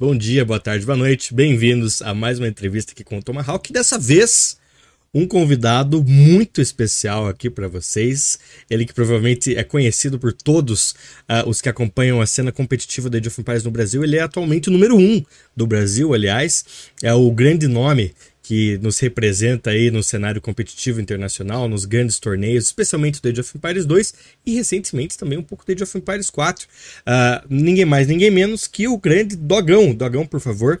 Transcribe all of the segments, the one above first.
Bom dia, boa tarde, boa noite. Bem-vindos a mais uma entrevista aqui com o Tomahawk. Dessa vez, um convidado muito especial aqui para vocês. Ele que provavelmente é conhecido por todos uh, os que acompanham a cena competitiva da Age of Empires no Brasil. Ele é atualmente o número um do Brasil, aliás. É o grande nome que nos representa aí no cenário competitivo internacional, nos grandes torneios, especialmente do Age of Empires 2 e recentemente também um pouco do Age of Empires 4. Uh, ah, ninguém mais, ninguém menos que o grande Dogão. Dogão, por favor,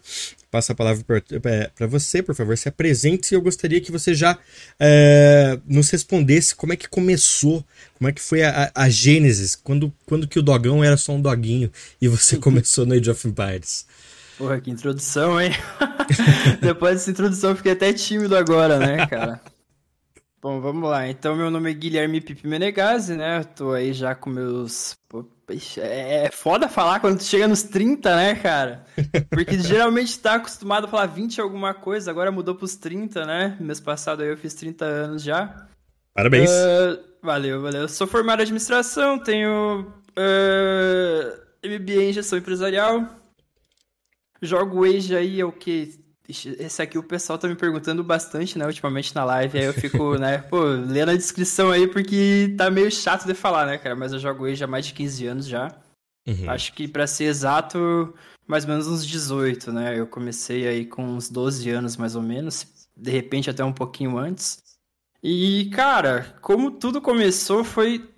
passa a palavra para você, por favor, se apresente. Eu gostaria que você já uh, nos respondesse como é que começou, como é que foi a, a, a gênesis, quando, quando que o Dogão era só um doguinho e você começou no Age of Empires. Porra, que introdução, hein? Depois dessa introdução eu fiquei até tímido agora, né, cara? Bom, vamos lá. Então, meu nome é Guilherme Pipi Menegazzi, né? Eu tô aí já com meus. Pô, é, é foda falar quando tu chega nos 30, né, cara? Porque geralmente tá acostumado a falar 20 alguma coisa, agora mudou pros 30, né? Mês passado aí eu fiz 30 anos já. Parabéns. Uh, valeu, valeu. Eu sou formado em administração, tenho uh, MBA em gestão empresarial, Jogo Age aí é o que? Esse aqui o pessoal tá me perguntando bastante, né, ultimamente na live. Aí eu fico, né, pô, lendo a descrição aí porque tá meio chato de falar, né, cara? Mas eu jogo Age há mais de 15 anos já. Uhum. Acho que para ser exato, mais ou menos uns 18, né? Eu comecei aí com uns 12 anos mais ou menos, de repente até um pouquinho antes. E, cara, como tudo começou foi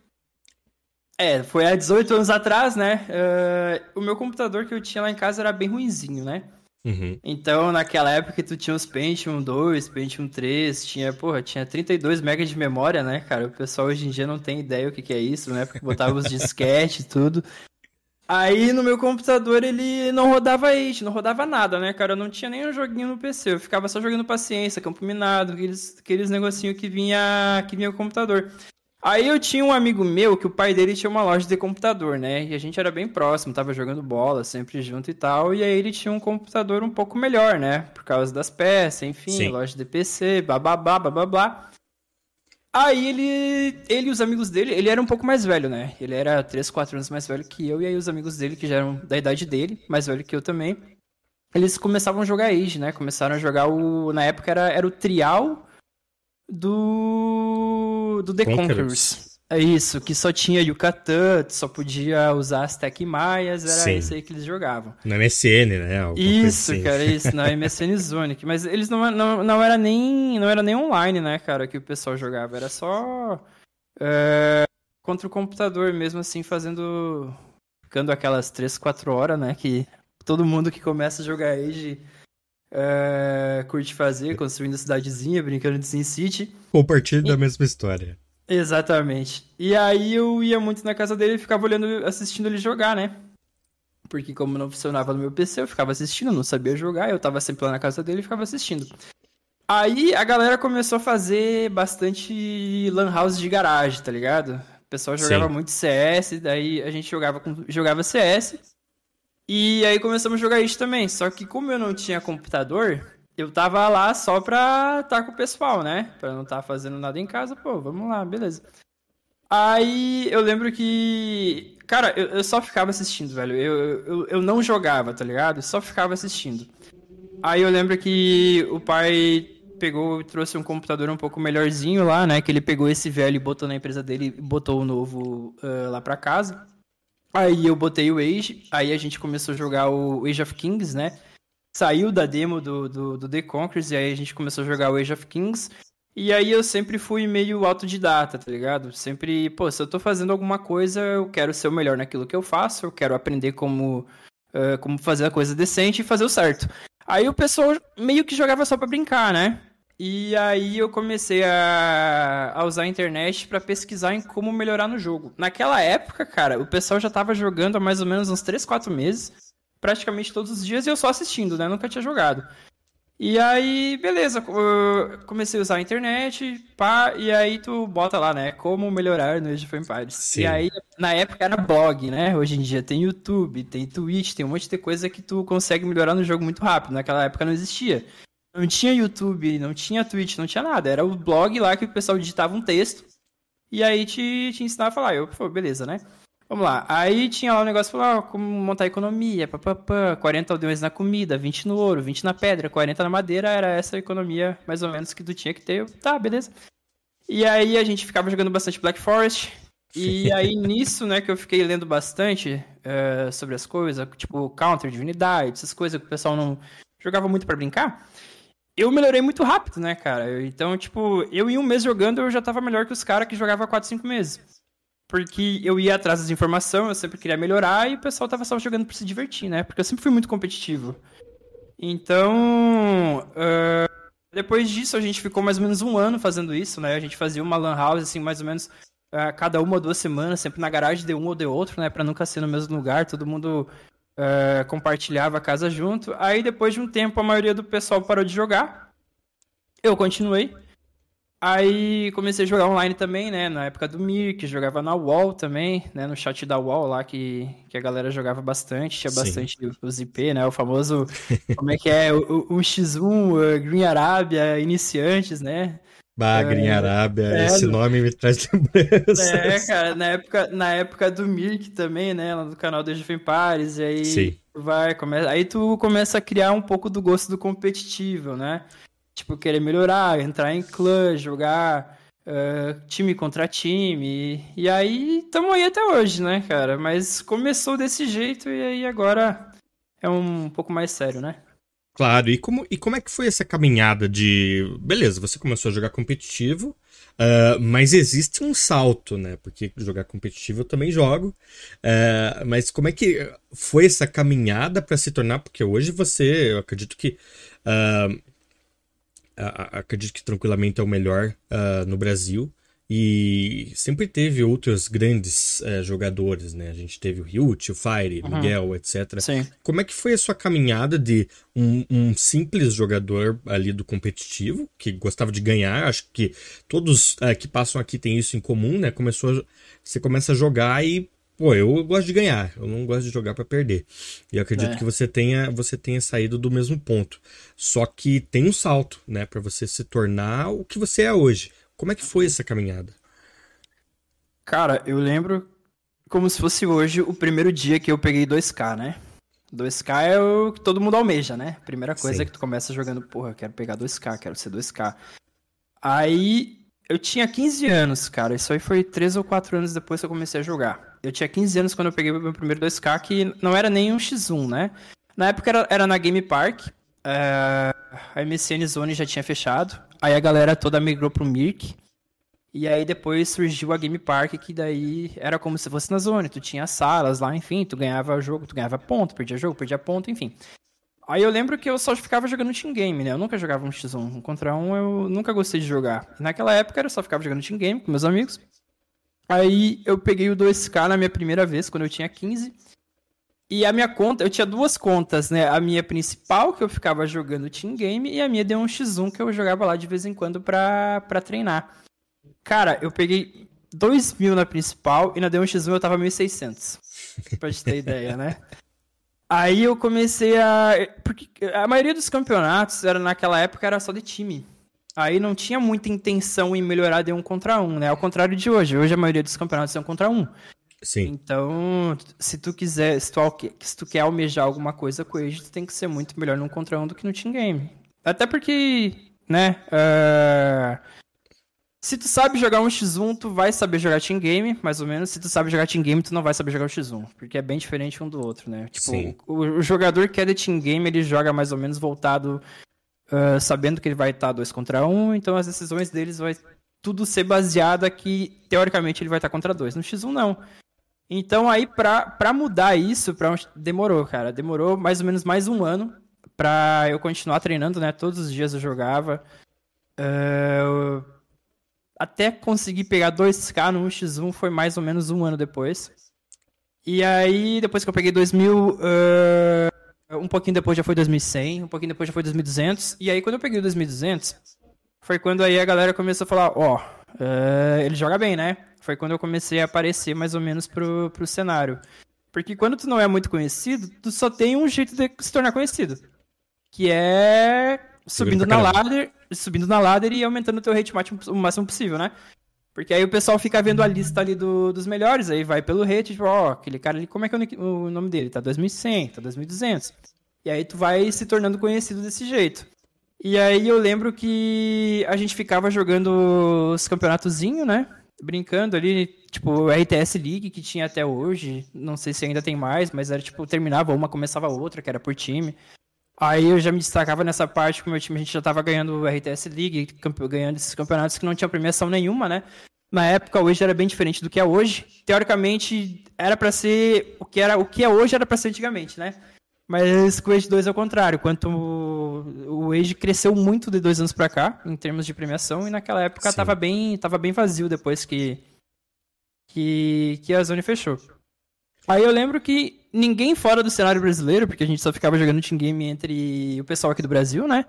é, foi há 18 anos atrás, né? Uh, o meu computador que eu tinha lá em casa era bem ruinzinho, né? Uhum. Então, naquela época, tu tinha os Pentium 2, Pentium 3, tinha, porra, tinha 32 MB de memória, né, cara? O pessoal hoje em dia não tem ideia o que, que é isso, né? Porque botava os disquete e tudo. Aí no meu computador ele não rodava Age, não rodava nada, né, cara? Eu não tinha nenhum joguinho no PC, eu ficava só jogando paciência, campo minado, aqueles, aqueles negocinho que vinha, que vinha o computador. Aí eu tinha um amigo meu que o pai dele tinha uma loja de computador, né? E a gente era bem próximo, tava jogando bola sempre junto e tal. E aí ele tinha um computador um pouco melhor, né? Por causa das peças, enfim, Sim. loja de PC, bababá, bababá. Aí ele, ele e os amigos dele, ele era um pouco mais velho, né? Ele era 3, 4 anos mais velho que eu, e aí os amigos dele, que já eram da idade dele, mais velho que eu também, eles começavam a jogar Age, né? Começaram a jogar o. Na época era, era o Trial do, do The Conquerors. Conquerors. É isso, que só tinha Yucatán, só podia usar as Tech Maias, era Sim. isso aí que eles jogavam. Na MSN, né? isso, assim. cara, isso, na MSN Zonic. Mas eles não, não, não, era nem, não era nem online, né, cara, que o pessoal jogava. Era só é, contra o computador, mesmo assim, fazendo... Ficando aquelas 3, 4 horas, né, que todo mundo que começa a jogar Age é, curte fazer, construindo cidadezinha, brincando de SimCity. Compartilho e... da mesma história. Exatamente. E aí eu ia muito na casa dele e ficava olhando, assistindo ele jogar, né? Porque como não funcionava no meu PC, eu ficava assistindo, não sabia jogar, eu tava sempre lá na casa dele e ficava assistindo. Aí a galera começou a fazer bastante lan house de garagem, tá ligado? O pessoal jogava Sim. muito CS, daí a gente jogava, com, jogava CS e aí começamos a jogar isso também. Só que como eu não tinha computador, eu tava lá só pra estar com o pessoal, né? Pra não estar tá fazendo nada em casa, pô, vamos lá, beleza. Aí eu lembro que. Cara, eu, eu só ficava assistindo, velho. Eu, eu, eu não jogava, tá ligado? Só ficava assistindo. Aí eu lembro que o pai pegou trouxe um computador um pouco melhorzinho lá, né? Que ele pegou esse velho e botou na empresa dele e botou o novo uh, lá pra casa. Aí eu botei o Age, aí a gente começou a jogar o Age of Kings, né? Saiu da demo do, do, do The Conquerors e aí a gente começou a jogar o Age of Kings. E aí eu sempre fui meio autodidata, tá ligado? Sempre, pô, se eu tô fazendo alguma coisa, eu quero ser o melhor naquilo que eu faço, eu quero aprender como, uh, como fazer a coisa decente e fazer o certo. Aí o pessoal meio que jogava só pra brincar, né? E aí eu comecei a, a usar a internet para pesquisar em como melhorar no jogo. Naquela época, cara, o pessoal já tava jogando há mais ou menos uns 3, 4 meses, praticamente todos os dias, e eu só assistindo, né? Nunca tinha jogado. E aí, beleza, comecei a usar a internet, pá, e aí tu bota lá, né, como melhorar no Age of Empires. Sim. E aí, na época era blog, né, hoje em dia tem YouTube, tem Twitch, tem um monte de coisa que tu consegue melhorar no jogo muito rápido, naquela época não existia. Não tinha YouTube, não tinha Twitch, não tinha nada. Era o blog lá que o pessoal digitava um texto e aí te, te ensinava a falar. Eu, pô, beleza, né? Vamos lá. Aí tinha lá um negócio, falou, ah, como montar economia, papapá, 40 aldeões na comida, 20 no ouro, 20 na pedra, 40 na madeira, era essa economia mais ou menos que tu tinha que ter. Eu, tá, beleza. E aí a gente ficava jogando bastante Black Forest. E aí nisso, né, que eu fiquei lendo bastante uh, sobre as coisas, tipo counter, divindade, essas coisas que o pessoal não jogava muito para brincar. Eu melhorei muito rápido, né, cara? Então, tipo, eu em um mês jogando, eu já tava melhor que os caras que jogavam 4, 5 meses. Porque eu ia atrás das informações, eu sempre queria melhorar e o pessoal tava só jogando pra se divertir, né? Porque eu sempre fui muito competitivo. Então, uh, depois disso a gente ficou mais ou menos um ano fazendo isso, né? A gente fazia uma lan house, assim, mais ou menos uh, cada uma ou duas semanas, sempre na garagem de um ou de outro, né? Pra nunca ser no mesmo lugar, todo mundo uh, compartilhava a casa junto. Aí depois de um tempo a maioria do pessoal parou de jogar. Eu continuei. Aí comecei a jogar online também, né? Na época do Mirk, jogava na Wall também, né? No chat da Wall lá, que, que a galera jogava bastante, tinha Sim. bastante os IP, né? O famoso, como é que é? O, o X1, uh, Green Arábia, iniciantes, né? Bah, é, Arábia, é, esse nome me traz lembranças. É, cara, na época, na época do Mirk também, né? Lá no canal do Age Pares, e aí Sim. vai, começa, aí tu começa a criar um pouco do gosto do competitivo, né? tipo, querer melhorar, entrar em clã, jogar uh, time contra time. E, e aí estamos aí até hoje, né, cara? Mas começou desse jeito e aí agora é um pouco mais sério, né? Claro, e como, e como é que foi essa caminhada de. Beleza, você começou a jogar competitivo, uh, mas existe um salto, né? Porque jogar competitivo eu também jogo. Uh, mas como é que foi essa caminhada para se tornar? Porque hoje você, eu acredito que. Uh, acredito que tranquilamente é o melhor no Brasil. E sempre teve outros grandes uh, jogadores, né? A gente teve o Ryut, o Fire, uhum. Miguel, etc. Sim. Como é que foi a sua caminhada de um, um, simples jogador ali do competitivo, que gostava de ganhar? Acho que todos uh, que passam aqui têm isso em comum, né? Começou, você começa a jogar e pô, eu gosto de ganhar, eu não gosto de jogar para perder. E eu acredito é. que você tenha, você tenha saído do mesmo ponto. Só que tem um salto, né, para você se tornar o que você é hoje. Como é que foi essa caminhada? Cara, eu lembro como se fosse hoje o primeiro dia que eu peguei 2K, né? 2K é o que todo mundo almeja, né? Primeira coisa Sim. é que tu começa jogando, porra, eu quero pegar 2K, quero ser 2K. Aí eu tinha 15 anos, cara. Isso aí foi 3 ou 4 anos depois que eu comecei a jogar. Eu tinha 15 anos quando eu peguei o meu primeiro 2K, que não era nem um X1, né? Na época era, era na Game Park. É, a MSN Zone já tinha fechado. Aí a galera toda migrou pro Mirk. E aí depois surgiu a Game Park, que daí era como se fosse na Zone. Tu tinha salas lá, enfim, tu ganhava jogo, tu ganhava ponto, perdia jogo, perdia ponto, enfim. Aí eu lembro que eu só ficava jogando team game, né? Eu nunca jogava um X1. Um contra um eu nunca gostei de jogar. naquela época eu só ficava jogando team game com meus amigos. Aí eu peguei o 2K na minha primeira vez, quando eu tinha 15. E a minha conta, eu tinha duas contas, né? A minha principal, que eu ficava jogando team game, e a minha deu um X1 que eu jogava lá de vez em quando pra, pra treinar. Cara, eu peguei 2 mil na principal e na D1X1 eu tava 1.600. pra te ter ideia, né? Aí eu comecei a. Porque a maioria dos campeonatos era naquela época era só de time. Aí não tinha muita intenção em melhorar de um contra um, né? Ao contrário de hoje. Hoje a maioria dos campeonatos são contra um. Sim. Então, se tu quiser, se tu, se tu quer almejar alguma coisa com ele, tu tem que ser muito melhor num contra um do que no team game. Até porque, né? Uh, se tu sabe jogar um X1, tu vai saber jogar team game, mais ou menos. Se tu sabe jogar team game, tu não vai saber jogar o X1, porque é bem diferente um do outro, né? Tipo, Sim. O, o jogador que é de team game, ele joga mais ou menos voltado, uh, sabendo que ele vai estar dois contra um, então as decisões deles vai tudo ser baseada que, teoricamente, ele vai estar contra dois. No X1, não. Então, aí, pra, pra mudar isso, pra, demorou, cara. Demorou mais ou menos mais um ano pra eu continuar treinando, né? Todos os dias eu jogava. Uh, até conseguir pegar 2K no 1x1 foi mais ou menos um ano depois. E aí, depois que eu peguei 2000, uh, um pouquinho depois já foi 2100, um pouquinho depois já foi 2200. E aí, quando eu peguei o 2200, foi quando aí a galera começou a falar: Ó, oh, uh, ele joga bem, né? Foi quando eu comecei a aparecer mais ou menos pro, pro cenário. Porque quando tu não é muito conhecido, tu só tem um jeito de se tornar conhecido. Que é subindo na ladder, subindo na ladder e aumentando o teu rate máximo o máximo possível, né? Porque aí o pessoal fica vendo a lista ali do, dos melhores, aí vai pelo rate, tipo, ó, aquele cara ali, como é que é o, o nome dele? Tá 2100, tá 2200. E aí tu vai se tornando conhecido desse jeito. E aí eu lembro que a gente ficava jogando os campeonatozinhos, né? Brincando ali, tipo, RTS League que tinha até hoje. Não sei se ainda tem mais, mas era tipo, terminava uma, começava outra, que era por time. Aí eu já me destacava nessa parte que o meu time a gente já tava ganhando o RTS League, ganhando esses campeonatos que não tinha premiação nenhuma, né? Na época, hoje era bem diferente do que é hoje. Teoricamente, era para ser o que era, o que é hoje era para ser antigamente, né? Mas com o Age 2 é o contrário. Quanto o Age cresceu muito de dois anos para cá, em termos de premiação, e naquela época tava bem, tava bem vazio depois que, que, que a Zone fechou. Aí eu lembro que ninguém fora do cenário brasileiro, porque a gente só ficava jogando team game entre o pessoal aqui do Brasil, né?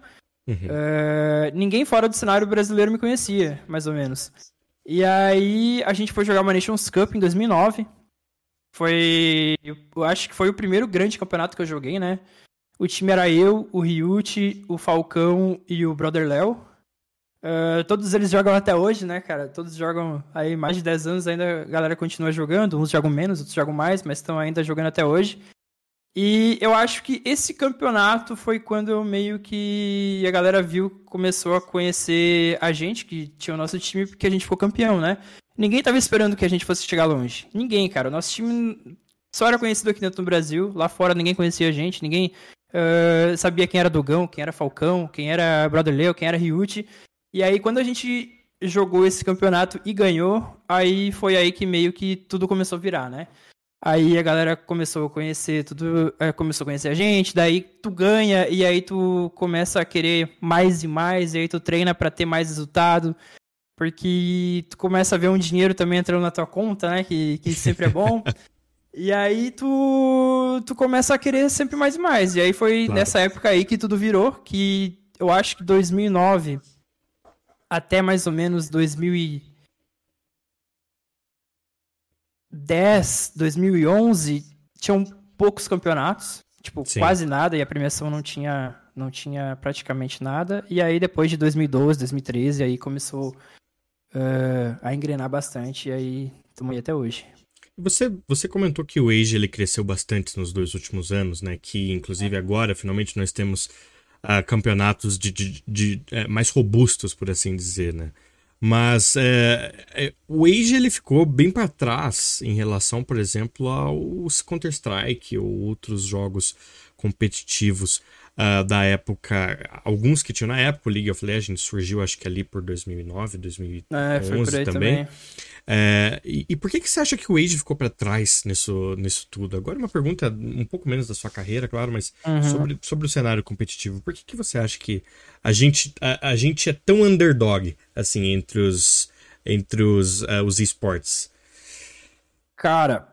Uhum. Uh, ninguém fora do cenário brasileiro me conhecia, mais ou menos. E aí a gente foi jogar uma Nations Cup em 2009. Foi, eu acho que foi o primeiro grande campeonato que eu joguei, né? O time era eu, o Ryuchi, o Falcão e o Brother Léo. Uh, todos eles jogam até hoje, né, cara? Todos jogam aí mais de 10 anos, ainda a galera continua jogando. Uns jogam menos, outros jogam mais, mas estão ainda jogando até hoje. E eu acho que esse campeonato foi quando eu meio que a galera viu, começou a conhecer a gente, que tinha o nosso time, porque a gente ficou campeão, né? Ninguém tava esperando que a gente fosse chegar longe. Ninguém, cara. O nosso time só era conhecido aqui dentro do Brasil. Lá fora ninguém conhecia a gente, ninguém uh, sabia quem era Dogão, quem era Falcão, quem era Brother Leo, quem era Ryuchi. E aí, quando a gente jogou esse campeonato e ganhou, aí foi aí que meio que tudo começou a virar, né? Aí a galera começou a conhecer tudo, é, começou a conhecer a gente, daí tu ganha e aí tu começa a querer mais e mais, e aí tu treina para ter mais resultado, porque tu começa a ver um dinheiro também entrando na tua conta, né, que, que sempre é bom. e aí tu, tu começa a querer sempre mais e mais. E aí foi claro. nessa época aí que tudo virou, que eu acho que 2009 até mais ou menos 2010, 2011, tinham poucos campeonatos, tipo, Sim. quase nada, e a premiação não tinha, não tinha praticamente nada. E aí, depois de 2012, 2013, aí começou uh, a engrenar bastante, e aí estamos aí até hoje. Você, você comentou que o Age ele cresceu bastante nos dois últimos anos, né? Que inclusive agora, finalmente, nós temos uh, campeonatos de, de, de é, mais robustos, por assim dizer, né? Mas é, é, o Age ele ficou bem para trás em relação, por exemplo, aos Counter-Strike ou outros jogos competitivos uh, da época. Alguns que tinham na época, o League of Legends surgiu acho que ali por 2009, 2011 é, também. também. É, e, e, por que, que você acha que o Age ficou para trás nisso, nisso tudo? Agora uma pergunta um pouco menos da sua carreira, claro, mas uhum. sobre, sobre o cenário competitivo. Por que, que você acha que a gente, a, a gente é tão underdog, assim, entre os, entre os, uh, os esportes? Cara,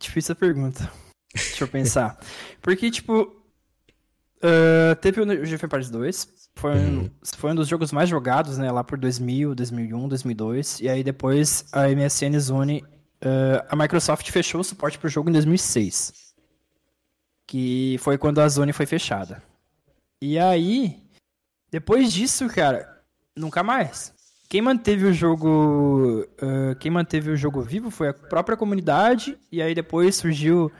difícil a pergunta. Deixa eu pensar. Porque, tipo, uh, teve o GF Paris 2, foi, uhum. um, foi um dos jogos mais jogados, né? Lá por 2000, 2001, 2002. E aí depois a MSN Zone... Uh, a Microsoft fechou o suporte pro jogo em 2006. Que foi quando a Zone foi fechada. E aí... Depois disso, cara... Nunca mais. Quem manteve o jogo... Uh, quem manteve o jogo vivo foi a própria comunidade. E aí depois surgiu...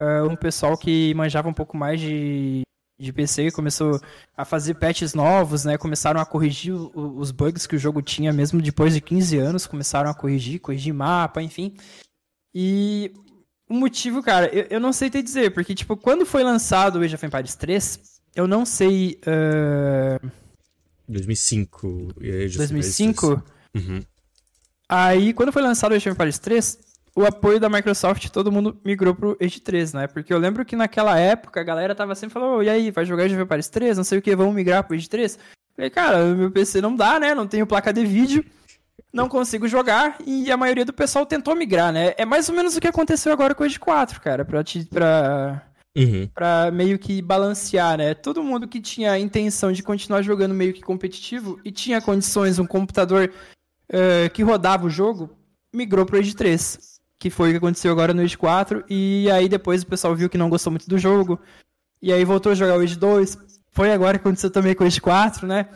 Uh, um pessoal que manjava um pouco mais de de PC começou a fazer patches novos, né? Começaram a corrigir o, os bugs que o jogo tinha, mesmo depois de 15 anos, começaram a corrigir, corrigir mapa, enfim. E o motivo, cara, eu, eu não sei te dizer, porque, tipo, quando foi lançado o Age of Empires 3, eu não sei. Uh... 2005. Age 2005? Uhum. Aí, quando foi lançado o Age of Empires 3, o apoio da Microsoft, todo mundo migrou pro Age 3, né? Porque eu lembro que naquela época a galera tava sempre falando, oh, e aí, vai jogar Age of Empires 3? Não sei o que, vamos migrar pro Age 3? Falei, cara, meu PC não dá, né? Não tenho placa de vídeo, não consigo jogar, e a maioria do pessoal tentou migrar, né? É mais ou menos o que aconteceu agora com o Age 4, cara, pra, te, pra, uhum. pra meio que balancear, né? Todo mundo que tinha a intenção de continuar jogando meio que competitivo e tinha condições, um computador uh, que rodava o jogo, migrou pro Age 3 que foi o que aconteceu agora no Age 4, e aí depois o pessoal viu que não gostou muito do jogo, e aí voltou a jogar o Age 2, foi agora que aconteceu também com o Age 4, né?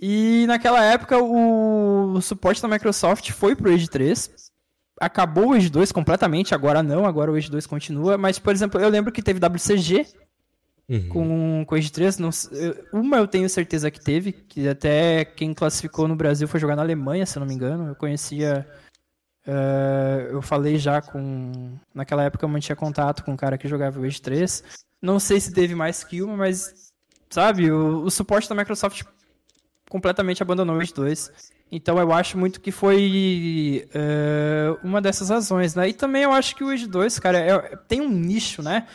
E naquela época o, o suporte da Microsoft foi pro Edge 3. Acabou o Edge 2 completamente, agora não, agora o Edge 2 continua. Mas, por exemplo, eu lembro que teve WCG uhum. com, com o Edge 3. Não, uma eu tenho certeza que teve, que até quem classificou no Brasil foi jogar na Alemanha, se eu não me engano. Eu conhecia. Uh, eu falei já com. Naquela época eu mantinha contato com um cara que jogava o Edge 3. Não sei se teve mais que uma, mas. Sabe, o, o suporte da Microsoft completamente abandonou o Edge 2. Então eu acho muito que foi uh, uma dessas razões, né? E também eu acho que o Edge 2, cara, é, tem um nicho, né?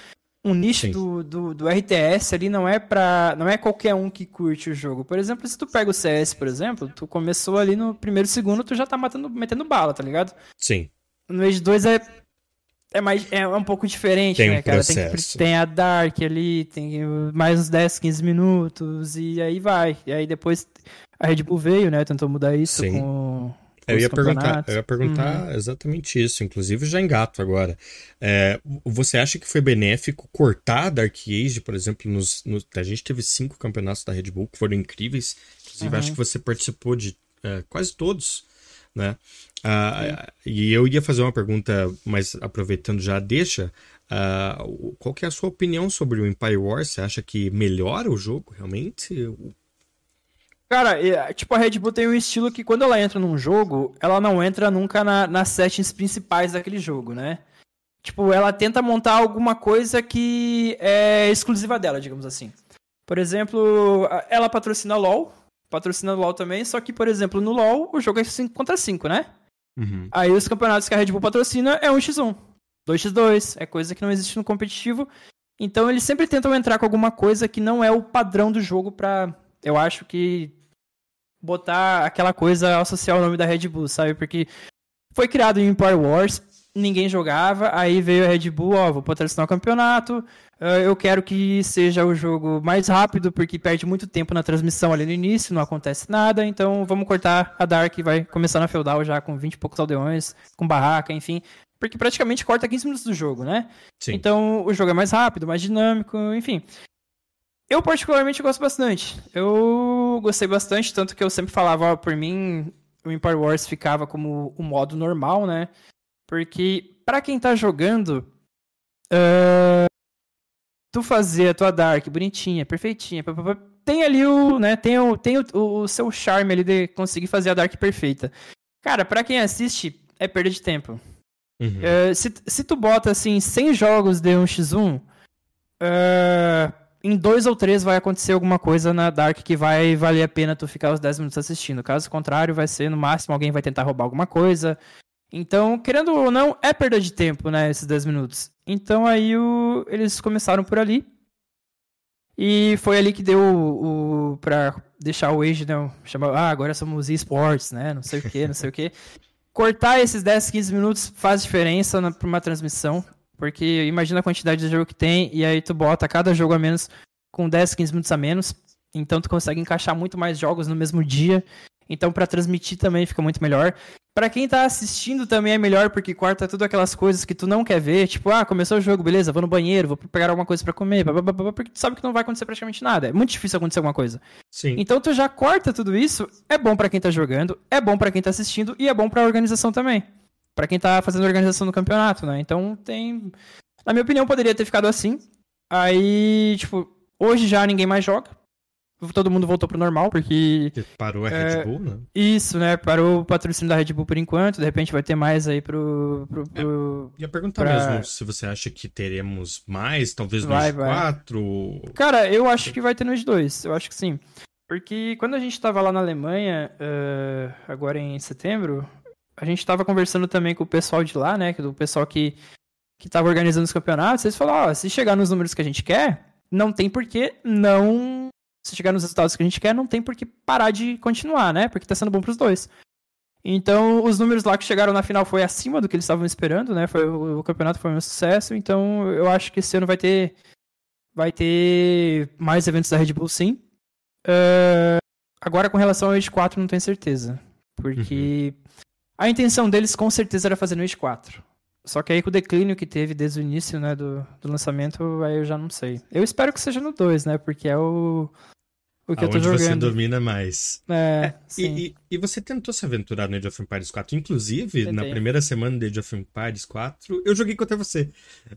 Um nicho do, do, do, RTS ali não é para não é qualquer um que curte o jogo. Por exemplo, se tu pega o CS, por exemplo, tu começou ali no primeiro segundo, tu já tá matando, metendo bala, tá ligado? Sim. No Age 2 é é mais é um pouco diferente, tem né, um cara? Tem, que, tem a Dark ali, tem mais uns 10, 15 minutos e aí vai. E aí depois a Red Bull veio, né, tentou mudar isso Sim. com eu ia, perguntar, eu ia perguntar uhum. exatamente isso, inclusive já engato agora. É, você acha que foi benéfico cortar Dark Age, por exemplo, nos, nos, a gente teve cinco campeonatos da Red Bull que foram incríveis, inclusive uhum. acho que você participou de é, quase todos, né? Ah, e eu ia fazer uma pergunta, mas aproveitando já deixa, ah, qual que é a sua opinião sobre o Empire Wars? Você acha que melhora o jogo realmente? Cara, tipo, a Red Bull tem um estilo que quando ela entra num jogo, ela não entra nunca na, nas settings principais daquele jogo, né? Tipo, ela tenta montar alguma coisa que é exclusiva dela, digamos assim. Por exemplo, ela patrocina LoL, patrocina LoL também, só que, por exemplo, no LoL o jogo é 5 contra 5, né? Uhum. Aí os campeonatos que a Red Bull patrocina é 1x1, 2x2, é coisa que não existe no competitivo. Então eles sempre tentam entrar com alguma coisa que não é o padrão do jogo pra, eu acho que botar aquela coisa, associar o nome da Red Bull, sabe? Porque foi criado em Empire Wars, ninguém jogava, aí veio a Red Bull, ó, vou patrocinar o campeonato, uh, eu quero que seja o jogo mais rápido, porque perde muito tempo na transmissão ali no início, não acontece nada, então vamos cortar a Dark, vai começar na Feudal já com 20 e poucos aldeões, com barraca, enfim, porque praticamente corta 15 minutos do jogo, né? Sim. Então o jogo é mais rápido, mais dinâmico, enfim. Eu particularmente gosto bastante. Eu gostei bastante, tanto que eu sempre falava, ó, por mim, o Empire Wars ficava como o modo normal, né? Porque para quem tá jogando, uh, tu fazer a tua Dark bonitinha, perfeitinha, tem ali o, né, tem o, tem o, o seu charme ali de conseguir fazer a Dark perfeita. Cara, para quem assiste, é perda de tempo. Uhum. Uh, se, se tu bota, assim, 100 jogos de 1x1, uh, em dois ou três vai acontecer alguma coisa na Dark que vai valer a pena tu ficar os 10 minutos assistindo. Caso contrário, vai ser no máximo alguém vai tentar roubar alguma coisa. Então, querendo ou não, é perda de tempo, né, esses 10 minutos. Então aí o... eles começaram por ali. E foi ali que deu o, o para deixar o Age, né, chamar, ah, agora somos esportes, né, não sei o que, não sei o que. Cortar esses 10, 15 minutos faz diferença para uma transmissão. Porque imagina a quantidade de jogo que tem, e aí tu bota cada jogo a menos com 10, 15 minutos a menos. Então tu consegue encaixar muito mais jogos no mesmo dia. Então para transmitir também fica muito melhor. Para quem tá assistindo também é melhor porque corta tudo aquelas coisas que tu não quer ver, tipo, ah, começou o jogo, beleza, vou no banheiro, vou pegar alguma coisa para comer, blá, blá, blá, porque tu sabe que não vai acontecer praticamente nada. É muito difícil acontecer alguma coisa. Sim. Então tu já corta tudo isso, é bom para quem tá jogando, é bom para quem tá assistindo e é bom para a organização também para quem tá fazendo a organização do campeonato, né? Então tem. Na minha opinião, poderia ter ficado assim. Aí, tipo, hoje já ninguém mais joga. Todo mundo voltou pro normal, porque. Parou a é, Red Bull, né? Isso, né? Parou o patrocínio da Red Bull por enquanto. De repente vai ter mais aí pro. pro, é, pro é, ia perguntar pra... mesmo se você acha que teremos mais, talvez no vai, 4. Cara, eu acho que vai ter no 2. Eu acho que sim. Porque quando a gente tava lá na Alemanha, uh, agora em setembro, a gente estava conversando também com o pessoal de lá, né? O pessoal que, que tava organizando os campeonatos. Eles falaram, ó, se chegar nos números que a gente quer, não tem por que não. Se chegar nos resultados que a gente quer, não tem por que parar de continuar, né? Porque tá sendo bom pros dois. Então, os números lá que chegaram na final foi acima do que eles estavam esperando, né? Foi, o, o campeonato foi um sucesso, então eu acho que esse ano vai ter vai ter mais eventos da Red Bull, sim. Uh, agora, com relação ao Age 4, não tenho certeza. Porque uhum. A intenção deles com certeza era fazer no Age 4. Só que aí com o declínio que teve desde o início, né, do, do lançamento, aí eu já não sei. Eu espero que seja no 2, né, porque é o, o que Aonde eu tô jogando. você domina mais. É, é e, e, e, você tentou se aventurar no Age of Empires 4. Inclusive, Tentei. na primeira semana do Age of Empires 4, eu joguei contra você.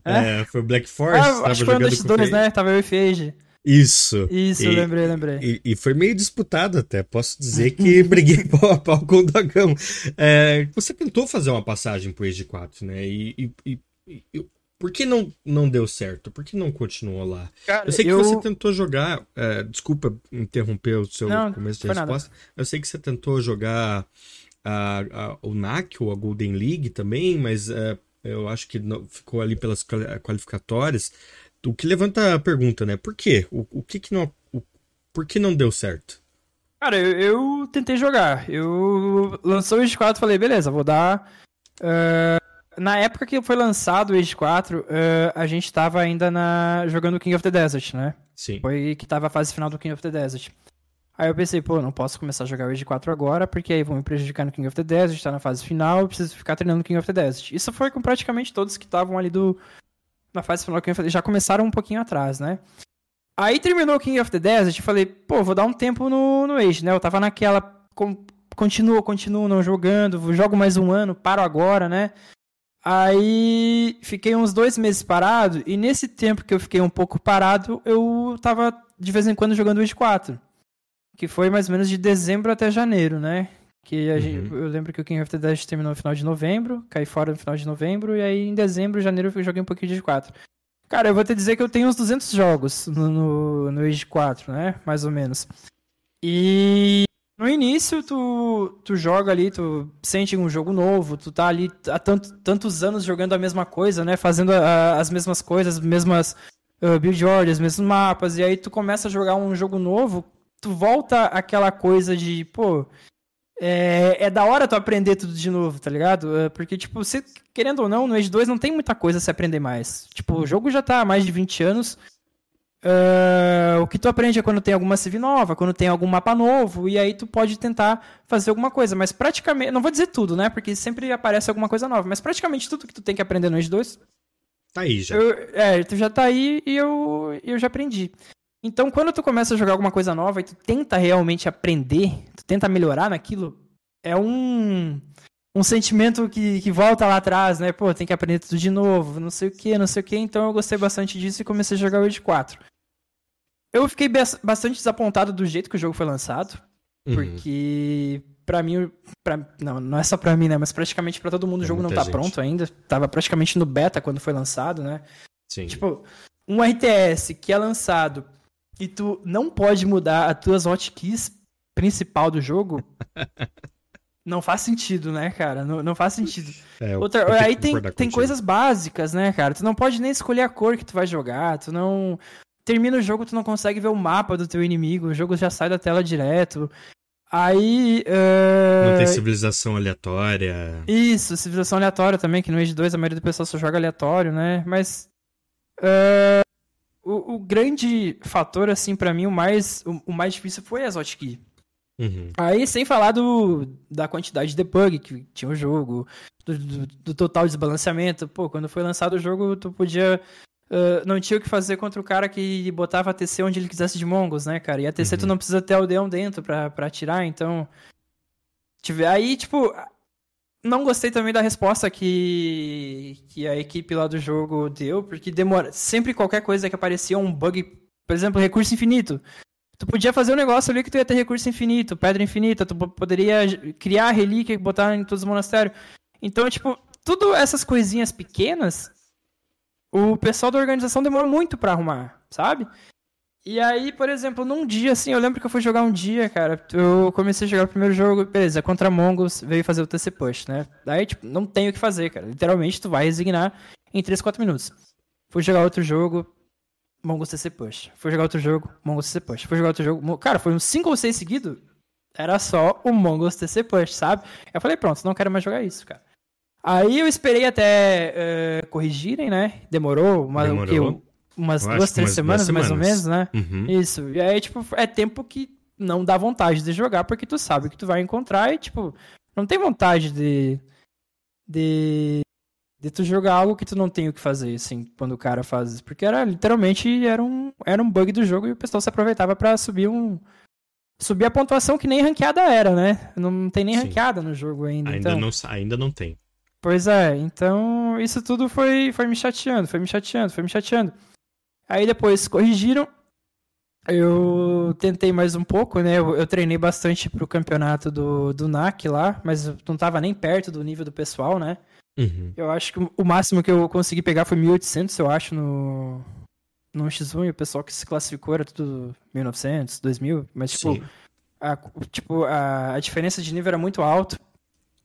É? É, foi o Black Force. Ah, acho que foi um dos dois, né? Tava eu e Fage. Isso. Isso, e, lembrei, lembrei. E, e, foi meio disputado até. Posso dizer que briguei pau a pau com o Dogão. É, você tentou fazer uma passagem pro Age 4, né? E, e, e, por que não, não deu certo? Por que não continuou lá? Cara, eu sei que eu... você tentou jogar. É, desculpa interromper o seu não, começo de resposta. Nada. Eu sei que você tentou jogar a, a, o NAC ou a Golden League também, mas é, eu acho que não, ficou ali pelas qualificatórias. O que levanta a pergunta, né? Por quê? O, o que, que não. O, por que não deu certo? Cara, eu, eu tentei jogar. Eu lançou o Age 4 falei, beleza, vou dar. Uh, na época que foi lançado o Age 4, uh, a gente tava ainda na, jogando King of the Desert, né? Sim. Foi que tava a fase final do King of the Desert. Aí eu pensei, pô, não posso começar a jogar o Age 4 agora, porque aí vão me prejudicar no King of the Desert, tá na fase final, preciso ficar treinando King of the Desert. Isso foi com praticamente todos que estavam ali do, na fase final que eu já começaram um pouquinho atrás, né? Aí terminou o King of the Desert e falei, pô, vou dar um tempo no, no Age, né? Eu tava naquela. Com, continuo, continuo não jogando, jogo mais um ano, paro agora, né? Aí fiquei uns dois meses parado, e nesse tempo que eu fiquei um pouco parado, eu tava de vez em quando jogando o Age 4. Que foi mais ou menos de dezembro até janeiro, né? Que uhum. gente, eu lembro que o King of the Dead terminou no final de novembro, caí fora no final de novembro, e aí em dezembro, janeiro eu joguei um pouquinho de 4. Cara, eu vou te dizer que eu tenho uns 200 jogos no, no, no Age 4, né? Mais ou menos. E no início, tu, tu joga ali, tu sente um jogo novo, tu tá ali há tanto, tantos anos jogando a mesma coisa, né? Fazendo a, as mesmas coisas, as mesmas uh, build orders, mesmos mapas, e aí tu começa a jogar um jogo novo, tu volta aquela coisa de, pô, é, é da hora tu aprender tudo de novo, tá ligado? É, porque, tipo, você, querendo ou não, no Age 2 não tem muita coisa a se aprender mais. Tipo, o jogo já tá há mais de 20 anos. Uh, o que tu aprende é quando tem alguma CV nova, quando tem algum mapa novo, e aí tu pode tentar fazer alguma coisa. Mas praticamente, não vou dizer tudo, né? Porque sempre aparece alguma coisa nova, mas praticamente tudo que tu tem que aprender no Age 2. Tá aí já. Eu, é, tu já tá aí e eu, eu já aprendi. Então, quando tu começa a jogar alguma coisa nova e tu tenta realmente aprender, tu tenta melhorar naquilo, é um um sentimento que, que volta lá atrás, né? Pô, tem que aprender tudo de novo, não sei o que, não sei o que. Então eu gostei bastante disso e comecei a jogar o Age 4. Eu fiquei bastante desapontado do jeito que o jogo foi lançado, uhum. porque para mim, pra, não, não é só para mim, né? Mas praticamente para todo mundo é o jogo não tá gente. pronto ainda. Tava praticamente no beta quando foi lançado, né? Sim. Tipo, um RTS que é lançado e tu não pode mudar as tuas hotkeys principal do jogo, não faz sentido, né, cara? Não, não faz sentido. É, Outra, aí tem, tem coisas básicas, né, cara? Tu não pode nem escolher a cor que tu vai jogar, tu não... Termina o jogo, tu não consegue ver o mapa do teu inimigo, o jogo já sai da tela direto. Aí. Uh... Não tem civilização aleatória. Isso, civilização aleatória também, que no Age 2 a maioria do pessoal só joga aleatório, né? Mas. Uh o, o grande fator, assim, para mim, o mais, o, o, mais difícil foi as hotkey. Uhum. Aí, sem falar do, da quantidade de debug que tinha o jogo, do, do, do, total desbalanceamento. Pô, quando foi lançado o jogo, tu podia. Uh, não tinha o que fazer contra o cara que botava a TC onde ele quisesse de Mongos, né, cara? E a TC uhum. tu não precisa ter aldeão dentro pra, pra atirar, então. Aí, tipo, não gostei também da resposta que, que a equipe lá do jogo deu, porque demora. Sempre qualquer coisa que aparecia um bug, por exemplo, recurso infinito. Tu podia fazer um negócio ali que tu ia ter recurso infinito, pedra infinita, tu poderia criar relíquia e botar em todos os monastérios. Então, tipo, tudo essas coisinhas pequenas, o pessoal da organização demorou muito para arrumar, sabe? E aí, por exemplo, num dia, assim, eu lembro que eu fui jogar um dia, cara. Eu comecei a jogar o primeiro jogo, beleza, contra Mongols, veio fazer o TC Push, né? Daí, tipo, não tem o que fazer, cara. Literalmente, tu vai resignar em 3, 4 minutos. Fui jogar outro jogo, Mongols TC Push. Fui jogar outro jogo, Mongols TC Push. Fui jogar outro jogo. Cara, foi uns 5 ou 6 seguidos. Era só o Mongols TC Push, sabe? Eu falei, pronto, não quero mais jogar isso, cara. Aí eu esperei até uh, corrigirem, né? Demorou, mas Demorou. o que? Umas duas, três semanas, mais ou menos, né? Uhum. Isso. E aí, tipo, é tempo que não dá vontade de jogar, porque tu sabe que tu vai encontrar e, tipo, não tem vontade de. de. De tu jogar algo que tu não tem o que fazer, assim, quando o cara faz isso. Porque era literalmente era um, era um bug do jogo e o pessoal se aproveitava para subir um. Subir a pontuação que nem ranqueada era, né? Não tem nem Sim. ranqueada no jogo ainda. Ainda, então... não, ainda não tem. Pois é, então isso tudo foi, foi me chateando, foi me chateando, foi me chateando. Aí depois corrigiram. Eu tentei mais um pouco, né? Eu, eu treinei bastante pro campeonato do, do NAC lá, mas não tava nem perto do nível do pessoal, né? Uhum. Eu acho que o máximo que eu consegui pegar foi 1800, eu acho, no, no X1. E o pessoal que se classificou era tudo 1900, 2000. Mas, tipo, a, tipo a, a diferença de nível era muito alta.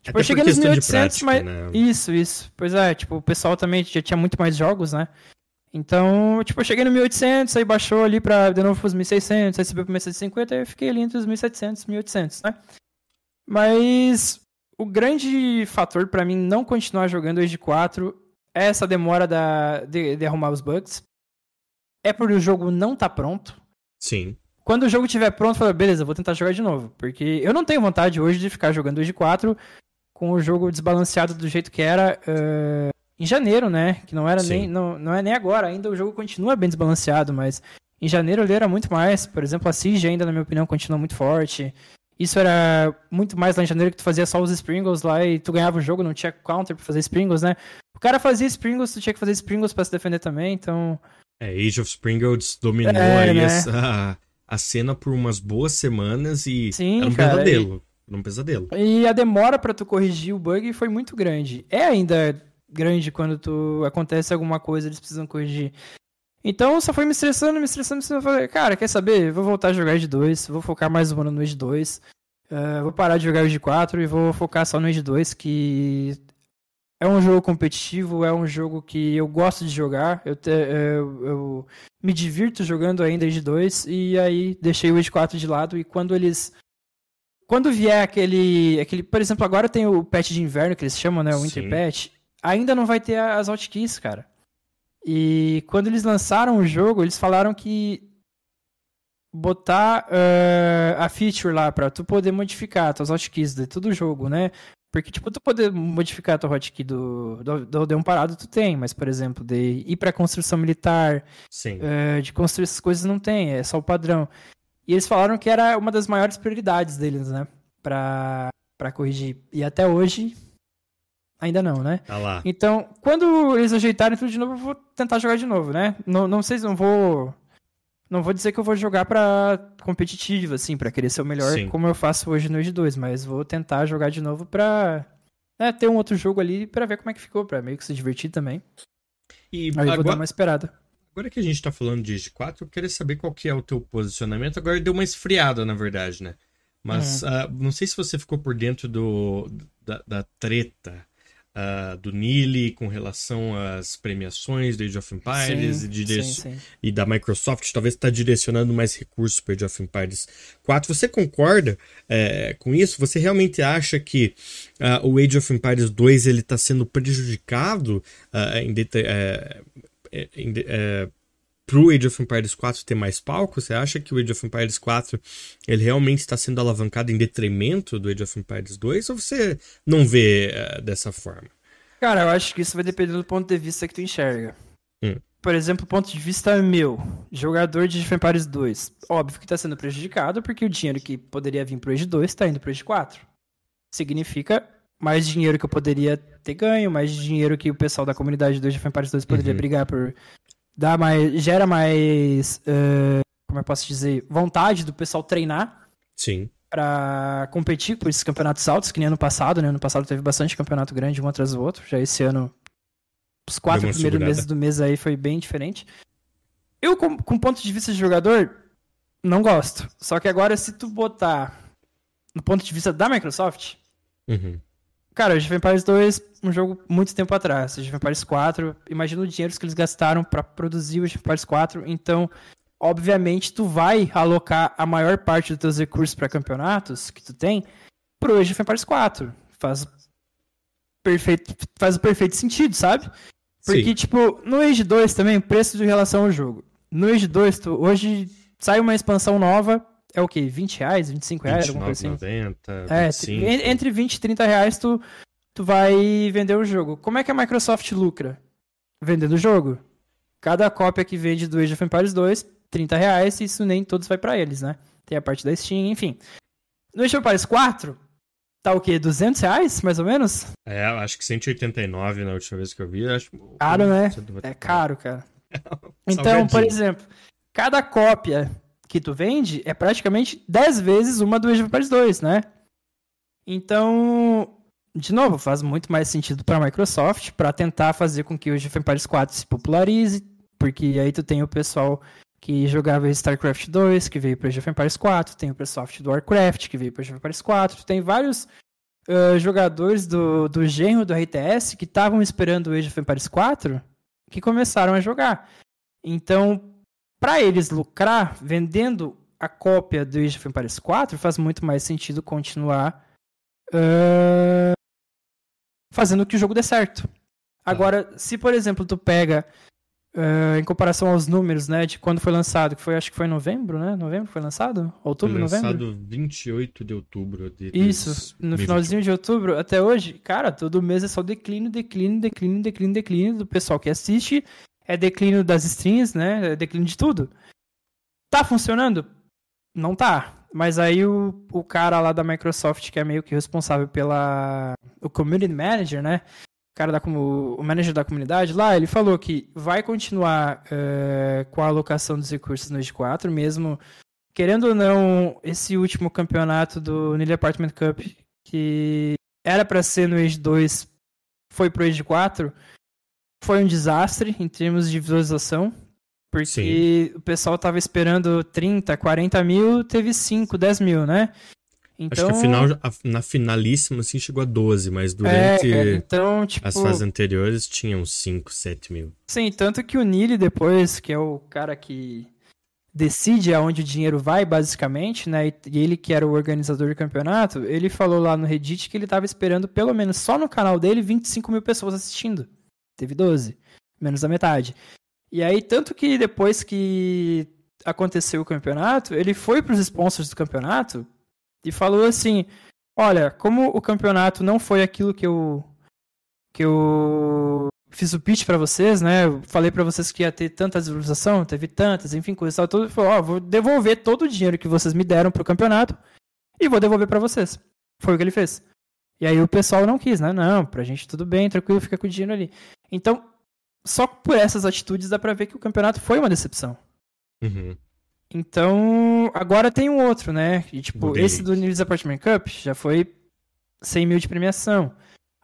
Tipo, eu cheguei nos 1800, prática, mas. Né? Isso, isso. Pois é, tipo, o pessoal também já tinha muito mais jogos, né? Então, tipo, eu cheguei no 1800, aí baixou ali pra, de novo, pros 1600, aí subiu pro 1650, aí eu fiquei ali entre os 1700 e 1800, né? Mas o grande fator para mim não continuar jogando Age 4 é essa demora da, de, de arrumar os bugs. É porque o jogo não tá pronto. Sim. Quando o jogo estiver pronto, eu falo, beleza, vou tentar jogar de novo. Porque eu não tenho vontade hoje de ficar jogando Age 4 com o jogo desbalanceado do jeito que era uh, em janeiro, né? Que não era Sim. nem. Não, não é nem agora, ainda o jogo continua bem desbalanceado, mas em janeiro ele era muito mais. Por exemplo, a Siege ainda, na minha opinião, continua muito forte. Isso era muito mais lá em janeiro que tu fazia só os Springles lá e tu ganhava o jogo, não tinha counter pra fazer Springles, né? O cara fazia Springles, tu tinha que fazer Springles pra se defender também, então. É, Age of Springles dominou é, aí né? essa, a cena por umas boas semanas e Sim, era um cara, pesadelo. Num pesadelo. E a demora para tu corrigir o bug foi muito grande. É ainda grande quando tu acontece alguma coisa, eles precisam corrigir. Então só foi me estressando, me estressando, me estressando. Falei, cara, quer saber? Vou voltar a jogar de 2, vou focar mais um ano no Age 2. Uh, vou parar de jogar o Age 4 e vou focar só no Age 2, que é um jogo competitivo, é um jogo que eu gosto de jogar. Eu, te, eu, eu me divirto jogando ainda Age 2 e aí deixei o Age 4 de lado e quando eles quando vier aquele, aquele, por exemplo, agora tem o patch de inverno que eles chamam, né, o Winter Sim. Patch, ainda não vai ter as hotkeys, cara. E quando eles lançaram o jogo, eles falaram que botar uh, a feature lá para tu poder modificar tuas hotkeys de todo o jogo, né? Porque, tipo, tu poder modificar a tua hotkey do, do, do, do um parado, tu tem, mas, por exemplo, de ir pra construção militar, uh, de construir essas coisas não tem, é só o padrão. E eles falaram que era uma das maiores prioridades deles, né? Pra, pra corrigir. E até hoje, ainda não, né? Tá lá. Então, quando eles ajeitarem tudo de novo, eu vou tentar jogar de novo, né? Não, não sei se não vou. Não vou dizer que eu vou jogar pra competitivo, assim, pra querer ser o melhor, Sim. como eu faço hoje no Age 2, mas vou tentar jogar de novo pra né, ter um outro jogo ali pra ver como é que ficou, pra meio que se divertir também. E Aí agora... vou dar uma esperada. Agora que a gente tá falando de Age 4, eu queria saber qual que é o teu posicionamento. Agora deu uma esfriada, na verdade, né? Mas uhum. uh, não sei se você ficou por dentro do, da, da treta uh, do Nili com relação às premiações do Age of Empires sim, e, de sim, sim. e, da Microsoft, talvez está direcionando mais recursos para Age of Empires 4. Você concorda é, com isso? Você realmente acha que uh, o Age of Empires 2 ele está sendo prejudicado em, é, é, é, pro Age of Empires 4 ter mais palco? Você acha que o Age of Empires 4 ele realmente está sendo alavancado em detrimento do Age of Empires 2 ou você não vê uh, dessa forma? Cara, eu acho que isso vai depender do ponto de vista que tu enxerga. Hum. Por exemplo, o ponto de vista meu, jogador de Age of Empires 2, óbvio que está sendo prejudicado porque o dinheiro que poderia vir pro Age 2 está indo pro Age 4. Significa mais dinheiro que eu poderia ter ganho, mais dinheiro que o pessoal da comunidade do Age of Empires 2 poderia uhum. brigar por dar mais, gera mais, uh, como eu posso dizer, vontade do pessoal treinar. Sim. Pra competir por esses campeonatos altos, que nem ano passado, né? Ano passado teve bastante campeonato grande, um atrás do outro. Já esse ano, os quatro primeiros meses do mês aí foi bem diferente. Eu, com, com ponto de vista de jogador, não gosto. Só que agora, se tu botar no ponto de vista da Microsoft, uhum. Cara, Age of Empires 2, um jogo muito tempo atrás. Age Empires 4, imagina o dinheiro que eles gastaram para produzir o Age Empires 4. Então, obviamente, tu vai alocar a maior parte dos teus recursos para campeonatos que tu tem pro Age Empires 4. Faz perfeito, faz o perfeito sentido, sabe? Porque, Sim. tipo, no Age 2 também, preço de relação ao jogo. No Age 2, tu, hoje sai uma expansão nova, é o quê? 20 reais, 25 reais, 29, alguma coisa assim? 90, é, 25. entre 20 e 30 reais tu tu vai vender o jogo. Como é que a Microsoft lucra? Vendendo o jogo. Cada cópia que vende do Age of Empires 2, 30 reais, isso nem todos vai para eles, né? Tem a parte da Steam, enfim. No Age of Empires 4, tá o quê? 200 reais, mais ou menos? É, acho que 189 na última vez que eu vi. Acho... Caro, né? É caro, cara. então, por exemplo, cada cópia que tu vende é praticamente 10 vezes uma do Age of Empires 2, né? Então, de novo, faz muito mais sentido para a Microsoft para tentar fazer com que o Age of Empires 4 se popularize, porque aí tu tem o pessoal que jogava StarCraft 2, que veio para Age of Empires 4, tem o pessoal do Warcraft, que veio para Age of Empires 4, tu tem vários uh, jogadores do, do genro do RTS que estavam esperando o Age of Empires 4 que começaram a jogar. Então, para eles lucrar vendendo a cópia do Age of Empires 4, faz muito mais sentido continuar uh, fazendo que o jogo dê certo. Agora, tá. se por exemplo tu pega uh, em comparação aos números, né, de quando foi lançado, que foi acho que foi em novembro, né? Novembro foi lançado? Outubro, foi lançado novembro? Lançado 28 de outubro de Isso, no finalzinho de outubro até hoje, cara, todo mês é só declínio, declínio, declínio, declínio, declínio do pessoal que assiste, é declínio das streams, né? É declínio de tudo. Tá funcionando? Não tá. Mas aí o, o cara lá da Microsoft, que é meio que responsável pela. o Community Manager, né? O cara da o manager da comunidade lá, ele falou que vai continuar uh, com a alocação dos recursos no Age 4, mesmo querendo ou não, esse último campeonato do Nile Apartment Cup, que era para ser no Age 2, foi pro Age 4, foi um desastre em termos de visualização. Porque Sim. o pessoal tava esperando 30, 40 mil, teve 5, 10 mil, né? Então... Acho que então final, na finalíssima, assim, chegou a 12, mas durante é, então, tipo... as fases anteriores tinham 5, 7 mil. Sim, tanto que o Nili depois, que é o cara que decide aonde o dinheiro vai, basicamente, né? E ele que era o organizador do campeonato, ele falou lá no Reddit que ele tava esperando pelo menos só no canal dele 25 mil pessoas assistindo. Teve 12, menos da metade. E aí, tanto que depois que aconteceu o campeonato, ele foi para os sponsors do campeonato e falou assim: Olha, como o campeonato não foi aquilo que eu que eu fiz o pitch para vocês, né? Eu falei para vocês que ia ter tanta visualização, teve tantas, enfim, coisa tal, tudo. Falou, ó, vou devolver todo o dinheiro que vocês me deram pro campeonato e vou devolver para vocês. Foi o que ele fez. E aí o pessoal não quis, né? Não, pra gente tudo bem, tranquilo, fica com o dinheiro ali. Então, só por essas atitudes dá pra ver que o campeonato foi uma decepção. Uhum. Então, agora tem um outro, né? E, tipo, esse do News Apartment Cup já foi 100 mil de premiação.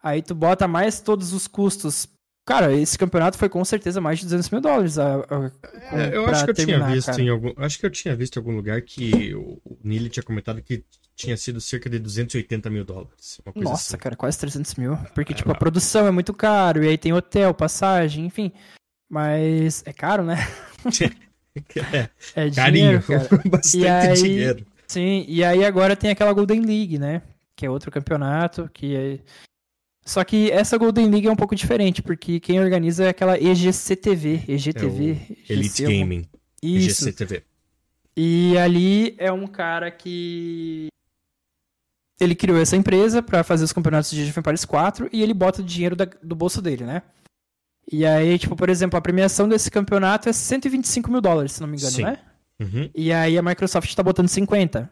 Aí tu bota mais todos os custos. Cara, esse campeonato foi com certeza mais de 200 mil dólares. A, a, é, eu acho que eu terminar, tinha visto cara. em algum. Acho que eu tinha visto em algum lugar que o, o Nili tinha comentado que tinha sido cerca de 280 mil dólares. Nossa, assim. cara, quase 300 mil. Porque, é, tipo, a produção é muito caro, e aí tem hotel, passagem, enfim. Mas é caro, né? é, é dinheiro, cara. Bastante aí, dinheiro. Sim, e aí agora tem aquela Golden League, né? Que é outro campeonato, que é... Só que essa Golden League é um pouco diferente, porque quem organiza é aquela EGCTV, EGTV. É Elite Gaming. Isso. EGCTV. E ali é um cara que ele criou essa empresa para fazer os campeonatos de Age of Empires 4 e ele bota o dinheiro da, do bolso dele, né? E aí, tipo, por exemplo, a premiação desse campeonato é 125 mil dólares, se não me engano, Sim. né? Uhum. E aí a Microsoft tá botando 50.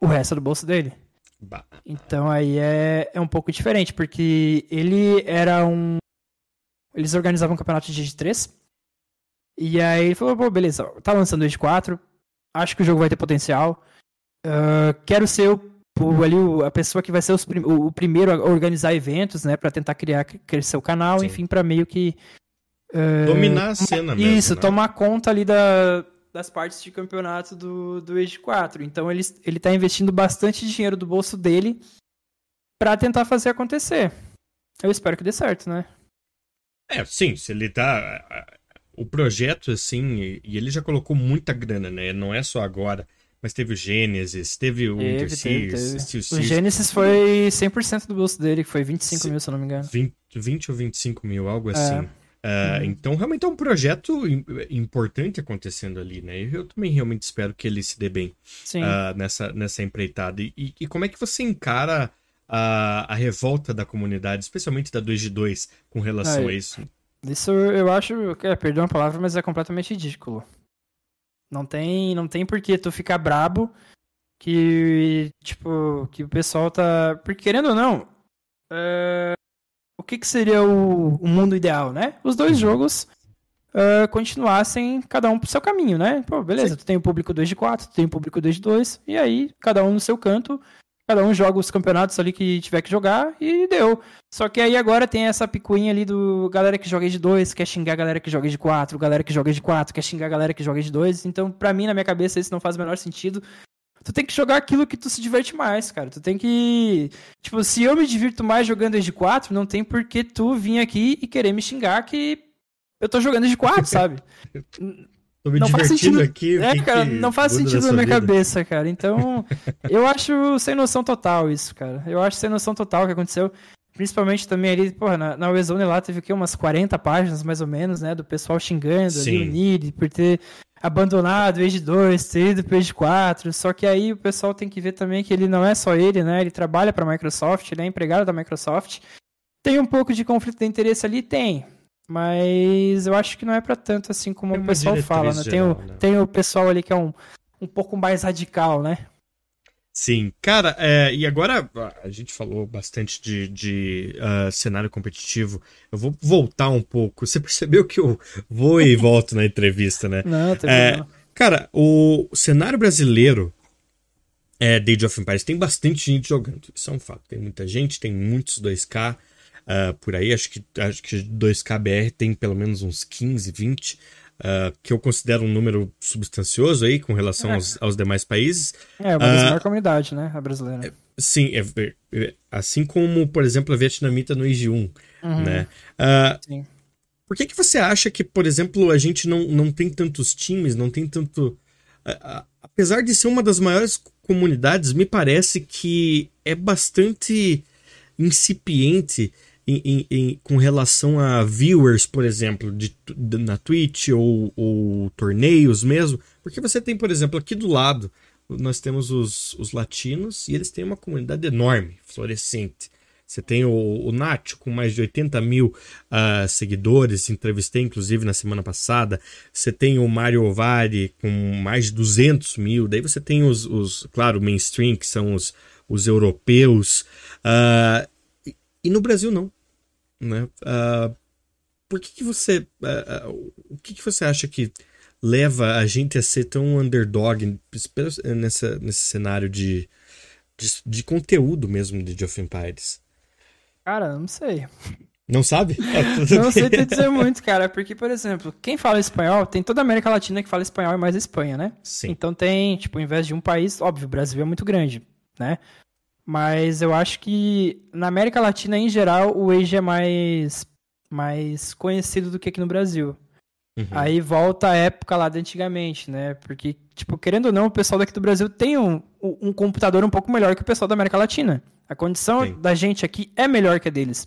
O resto é do bolso dele. Bah. Então aí é, é um pouco diferente, porque ele era um. Eles organizavam um campeonato de Age 3. E aí ele falou, pô, beleza, tá lançando o Age 4. Acho que o jogo vai ter potencial. Uh, quero ser o o, ali a pessoa que vai ser prim, o, o, primeiro a organizar eventos, né, para tentar criar crescer o canal, Sim. enfim, para meio que uh, dominar a cena mesmo. Isso, né? tomar conta ali da, das partes de campeonato do, do Age 4. Então ele, ele tá investindo bastante dinheiro do bolso dele para tentar fazer acontecer. Eu espero que dê certo, né? É, sim, se ele tá. O projeto, assim, e ele já colocou muita grana, né? Não é só agora. Mas teve o Gênesis, teve o teve, Interseas, O Gênesis foi 100% do bolso dele, que foi 25 Se, mil, se eu não me engano. 20, 20 ou 25 mil, algo é. assim. Uh, uhum. Então, realmente é um projeto importante acontecendo ali, né? Eu também realmente espero que ele se dê bem uh, nessa, nessa empreitada. E, e, como é que você encara a, a revolta da comunidade, especialmente da 2 de 2, com relação Aí. a isso? Isso eu acho, é, perdão a palavra, mas é completamente ridículo. Não tem, não tem por que tu ficar brabo que, tipo, que o pessoal tá... Porque querendo ou não, é, o que que seria o, o mundo ideal, né? Os dois Uhum. jogos é, continuassem cada um pro seu caminho, né? Pô, beleza, tu tem o público 2 de 4, tu tem o público 2 de 2, e aí cada um no seu canto, cada um joga os campeonatos ali que tiver que jogar e deu. Só que aí agora tem essa picuinha ali do galera que joga de 2, quer xingar a galera que joga de 4, galera que joga de 4, quer xingar a galera que joga de 2. Então, pra mim, na minha cabeça, isso não faz o menor sentido. Tu tem que jogar aquilo que tu se diverte mais, cara. Tu tem que. Tipo, se eu me divirto mais jogando de 4, não tem por que tu vir aqui e querer me xingar que eu tô jogando de 4, sabe? Tô me Não faz divertindo sentido. aqui. o É, que cara, que não faz sentido na minha vida? cabeça, cara. Então, eu acho sem noção total isso, cara. Eu acho sem noção total o que aconteceu. Principalmente também ali, porra, na, na Warzone lá teve aqui umas 40 páginas, mais ou menos, né? Do pessoal xingando Sim. ali o Nid por ter abandonado Age 2, ter ido pro Age 4. Só que aí o pessoal tem que ver também que ele não é só ele, né? Ele trabalha pra Microsoft, ele é empregado da Microsoft. Tem um pouco de conflito de interesse ali? Tem. Mas eu acho que não é pra tanto assim como É o pessoal fala, né? Tem, o, geral, né? tem o pessoal ali que é um, um pouco mais radical, né? Sim, cara, é, e agora a gente falou bastante de, de ah, cenário competitivo. Eu vou voltar um pouco. Você percebeu que eu vou e volto na entrevista, né? Não, tem É. Cara, o cenário brasileiro é Age of Empires tem bastante gente jogando. Isso é um fato. Tem muita gente, tem muitos 2K ah, por aí. Acho que, acho que 2K BR tem pelo menos uns 15, 20, ah, que eu considero um número substancioso aí com relação É. aos, aos demais países. É, uma das ah, maiores comunidades, né? A brasileira. Sim, é- é- é- assim como, por exemplo, a vietnamita no Age 1, Uhum, né? Ah, Sim. por que, que você acha que, por exemplo, a gente não, não tem tantos times, não tem tanto. apesar de ser uma das maiores comunidades, me parece que é bastante incipiente em- em- com relação a viewers, por exemplo, de, de- na Twitch ou, ou torneios mesmo. Porque você tem, por exemplo, aqui do lado, nós temos os, os latinos e eles têm uma comunidade enorme, florescente. Você tem o, o Nacho com mais de 80 mil ah, seguidores, entrevistei inclusive na semana passada. Você tem o Mario Ovari com mais de 200 mil. Daí você tem os, os claro, mainstream, que são os, os europeus. E, e no Brasil não. Né? Ah, por que, que você. ah, ah, o que, que você acha que leva a gente a ser tão underdog nessa, nesse cenário de, de, de conteúdo mesmo de Age of Empires? Cara, não sei. Não sabe? Tudo Não sei te dizer muito, cara, porque, por exemplo, quem fala espanhol, tem toda a América Latina que fala espanhol e mais a Espanha, né? Sim. Então tem, tipo, em vez de um país, óbvio, o Brasil é muito grande, né? Mas eu acho que na América Latina, em geral, o Age é mais, mais conhecido do que aqui no Brasil. Uhum. Aí volta a época lá de antigamente, né? Porque, tipo, querendo ou não, o pessoal daqui do Brasil tem um, um computador um pouco melhor que o pessoal da América Latina. A condição Sim. da gente aqui é melhor que a deles.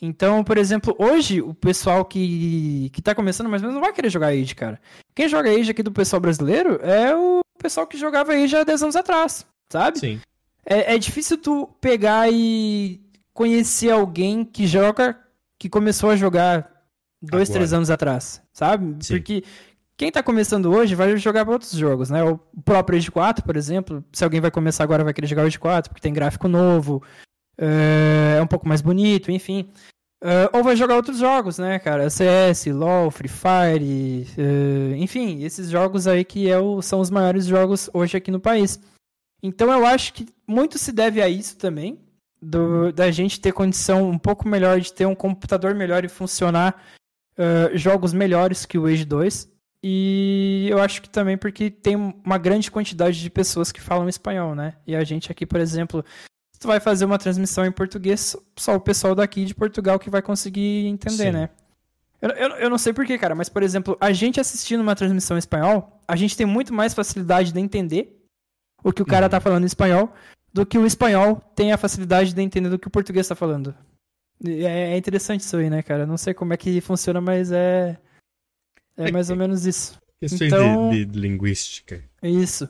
Então, por exemplo, hoje o pessoal que, que tá começando mais ou menos não vai querer jogar Age, cara. Quem joga Age aqui do pessoal brasileiro é o pessoal que jogava Age há 10 anos atrás, sabe? Sim. É, é difícil tu pegar e conhecer alguém que joga, que começou a jogar dois, Agora. três anos atrás, sabe? Sim. Porque quem tá começando hoje vai jogar para outros jogos, né? O próprio Age 4, por exemplo, se alguém vai começar agora vai querer jogar o Age 4 porque tem gráfico novo, é, é um pouco mais bonito, enfim. É, ou vai jogar outros jogos, né, cara? CS, LoL, Free Fire, é, enfim, esses jogos aí que é são os maiores jogos hoje aqui no país. Então eu acho que muito se deve a isso também, do- da gente ter condição um pouco melhor de ter um computador melhor e funcionar eh, jogos melhores que o Age 2. E eu acho que também porque tem uma grande quantidade de pessoas que falam espanhol, né? E a gente aqui, por exemplo, se tu vai fazer uma transmissão em português, só o pessoal daqui de Portugal que vai conseguir entender, Sim. né? Eu, eu, eu não sei porquê, cara, mas, por exemplo, a gente assistindo uma transmissão em espanhol, a gente tem muito mais facilidade de entender o que o cara tá falando em espanhol do que o espanhol tem a facilidade de entender do que o português tá falando. É, é interessante isso aí, né, cara? Não sei como é que funciona, mas é. É É mais que- ou menos isso. Questões Então- de, de linguística. É isso.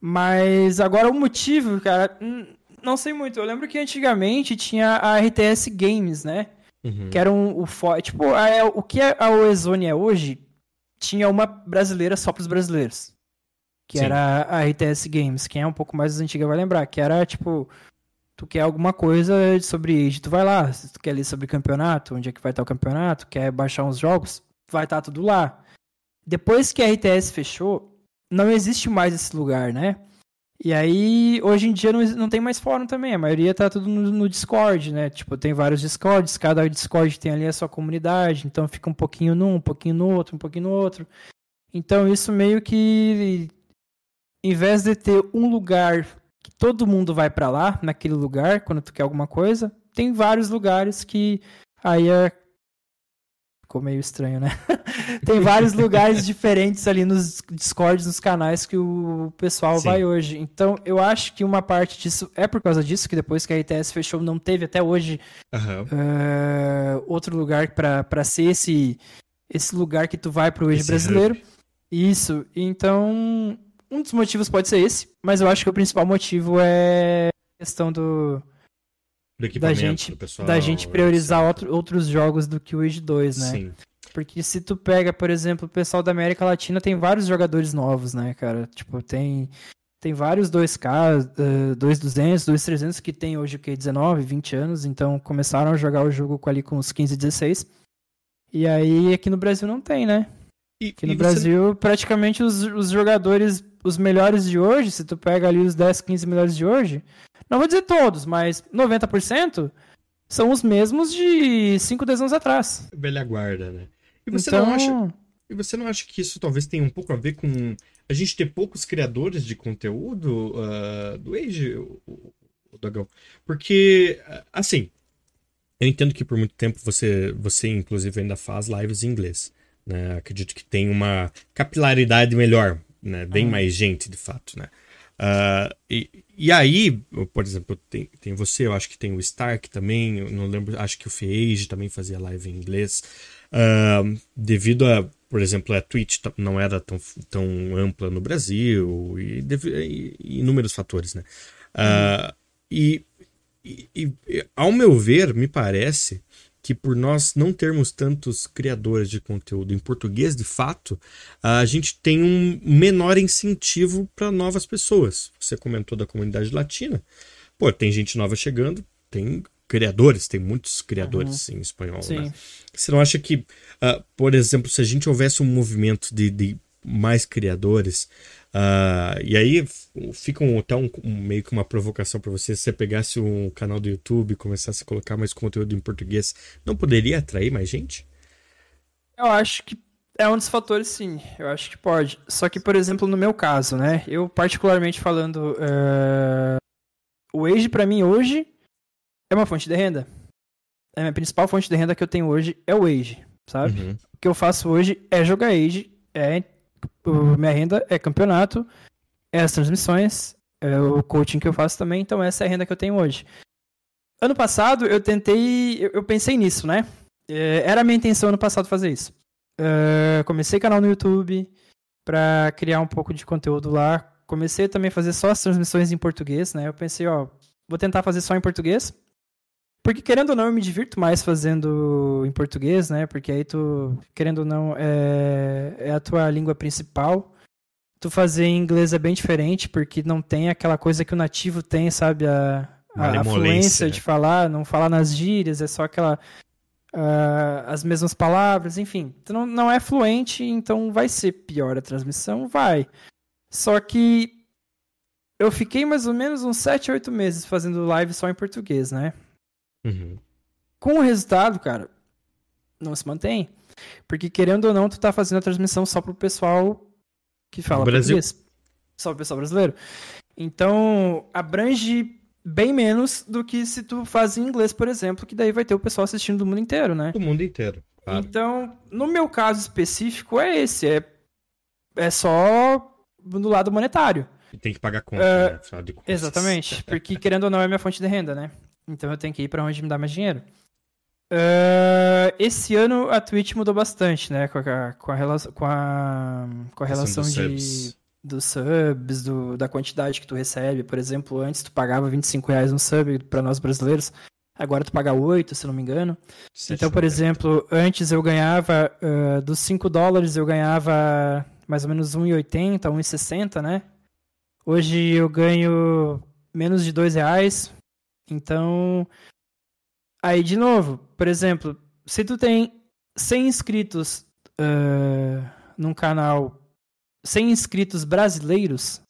Mas agora o motivo, cara, não sei muito. Eu lembro que antigamente tinha a RTS Games, né? Uhum. Que era um, o tipo, a, o que a Oezone é hoje, tinha uma brasileira só pros brasileiros. Que Sim. era a RTS Games. Quem é um pouco mais antiga vai lembrar. Que era, tipo, tu quer alguma coisa sobre Age, tu vai lá. Se tu quer ler sobre campeonato, onde é que vai estar o campeonato, quer baixar uns jogos, vai estar tudo lá. Depois que a RTS fechou, não existe mais esse lugar, né? E aí, hoje em dia não, não tem mais fórum também, a maioria tá tudo no, no, Discord, né? Tipo, tem vários Discords, cada Discord tem ali a sua comunidade, então fica um pouquinho num, um pouquinho no outro, um pouquinho no outro. Então isso meio que, em vez de ter um lugar que todo mundo vai para lá, naquele lugar, quando tu quer alguma coisa, tem vários lugares que aí é ficou meio estranho, né? Tem vários lugares diferentes ali nos Discords, nos canais que o pessoal Sim. vai hoje. Então, eu acho que uma parte disso é por causa disso, que depois que a RTS fechou, não teve até hoje uhum. uh, outro lugar para ser esse, esse lugar que tu vai pro eixo brasileiro. Hub. Isso. Então, um dos motivos pode ser esse, mas eu acho que o principal motivo é a questão do da gente, pessoal, da gente priorizar outro, outros jogos do que o Age 2, né? Sim. Porque se tu pega, por exemplo, o pessoal da América Latina tem vários jogadores novos, né, cara? Tipo, tem tem vários 2K, uh, 2200, 2300 que tem hoje o que 19, 20 anos, então começaram a jogar o jogo com, ali com uns 15, 16. E aí aqui no Brasil não tem, né? E, aqui no Brasil, você... praticamente os, os jogadores, os melhores de hoje, se tu pega ali os 10, 15 melhores de hoje, não vou dizer todos, mas 90% são os mesmos de 5, 10 anos atrás. Velha guarda, né? E você então... não acha. E você não acha que isso talvez tenha um pouco a ver com a gente ter poucos criadores de conteúdo uh, do Age, o, o Dogão? Porque, assim, eu entendo que por muito tempo você, você inclusive, ainda faz lives em inglês. Né? Acredito que tem uma capilaridade melhor, né? Bem mais gente, de fato, né? Uh, e, e aí, por exemplo, tem, tem você, eu acho que tem o Stark também, eu não lembro, acho que o Feage também fazia live em inglês. Uh, devido a, por exemplo, a Twitch não era tão, tão ampla no Brasil e, e, e inúmeros fatores, né? Uh, e, e, ao meu ver, me parece que por nós não termos tantos criadores de conteúdo em português de fato, a gente tem um menor incentivo para novas pessoas. Você comentou da comunidade latina. Pô, tem gente nova chegando, tem criadores, tem muitos criadores uhum. em espanhol. Né? Você não acha que, uh, por exemplo, se a gente houvesse um movimento de, de mais criadores, Uh, e aí fica um, até um, um, meio que uma provocação para você. Se você pegasse um canal do YouTube e começasse a colocar mais conteúdo em português, não poderia atrair mais gente? Eu acho que é um dos fatores, sim. Eu acho que pode. Só que, por exemplo, no meu caso, né? Eu, particularmente falando, uh, o Age, para mim, hoje, é uma fonte de renda. A minha principal fonte de renda que eu tenho hoje é o Age, sabe? Uhum. O que eu faço hoje é jogar Age, é minha renda é campeonato, é as transmissões, é o coaching que eu faço também, então essa é a renda que eu tenho hoje. Ano passado eu tentei, eu, pensei nisso, né? É, era a minha intenção ano passado fazer isso. Uh, comecei canal no YouTube para criar um pouco de conteúdo lá. Comecei também a fazer só as transmissões em português, né? Eu pensei, ó, vou tentar fazer só em português. Porque querendo ou não, eu me divirto mais fazendo em português, né? Porque aí tu, querendo ou não, é, é a tua língua principal. Tu fazer em inglês é bem diferente, porque não tem aquela coisa que o nativo tem, sabe? A, a, a fluência de falar, não falar nas gírias, é só aquela. Uh, as mesmas palavras, enfim. Tu não, não é fluente, então vai ser pior a transmissão? Vai. Só que eu fiquei mais ou menos uns 7, 8 meses fazendo live só em português, né? Uhum. Com o resultado, cara, não se mantém. Porque querendo ou não, tu tá fazendo a transmissão só pro pessoal que fala Brasil. português. Só pro pessoal brasileiro. Então, abrange bem menos do que se tu faz em inglês, por exemplo, que daí vai ter o pessoal assistindo do mundo inteiro, né? Do mundo inteiro. Claro. Então, no meu caso específico, é esse. É, é só do lado monetário. E tem que pagar conta, uh, né? Exatamente. Porque, querendo ou não, é minha fonte de renda, né? Então eu tenho que ir para onde me dá mais dinheiro. Uh, esse ano a Twitch mudou bastante, né? Com a, com a, relação, com a, com a relação de. dos subs, do, da quantidade que tu recebe. Por exemplo, antes tu pagava 25 reais um sub para nós brasileiros, agora tu paga 8, se não me engano. então, por exemplo, antes eu ganhava, uh, dos 5 dólares eu ganhava mais ou menos 1,80, 1,60, né? Hoje eu ganho menos de 2 reais. Então, aí de novo, por exemplo, se tu tem 100 inscritos uh, num canal 100 inscritos brasileiros,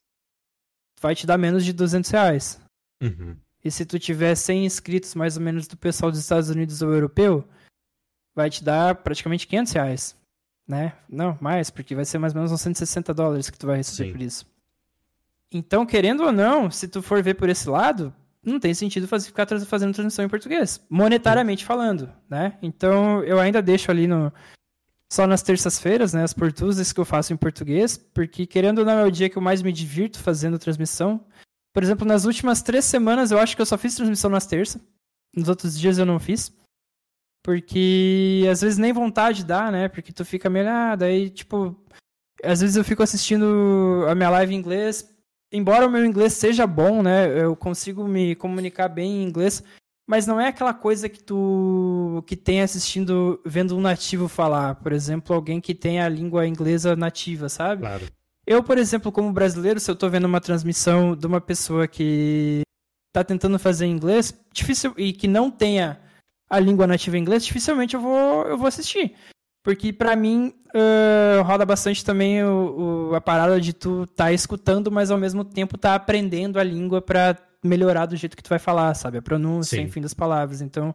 vai te dar menos de 200 reais. Uhum. E se tu tiver 100 inscritos mais ou menos do pessoal dos Estados Unidos ou europeu, vai te dar praticamente 500 reais. Né? Não, mais, porque vai ser mais ou menos uns 160 dólares que tu vai receber Sim. por isso. Então, querendo ou não, se tu for ver por esse lado, não tem sentido fazer, ficar fazendo transmissão em português, monetariamente falando, né? Então, eu ainda deixo ali no, só nas terças-feiras, né? As portusas que eu faço em português, porque querendo ou não é o dia que eu mais me divirto fazendo transmissão. Por exemplo, nas últimas três semanas eu acho que eu só fiz transmissão nas terças. Nos outros dias eu não fiz. Porque às vezes nem vontade dá, né? Porque tu fica meio, ah, daí, tipo. Às vezes eu fico assistindo a minha live em inglês. Embora o meu inglês seja bom, né? Eu consigo me comunicar bem em inglês mas não é aquela coisa que tu que tem assistindo, vendo um nativo falar, por exemplo, alguém que tem a língua inglesa nativa, sabe? Claro. Eu, por exemplo, como brasileiro, se eu tô vendo uma transmissão de uma pessoa que tá tentando fazer inglês, difícil e que não tenha a língua nativa em inglês, dificilmente eu vou eu vou assistir. Porque para mim uh, roda bastante também o, o, a parada de tu tá escutando, mas ao mesmo tempo tá aprendendo a língua para melhorar do jeito que tu vai falar, sabe? A pronúncia, Sim. enfim, das palavras. Então,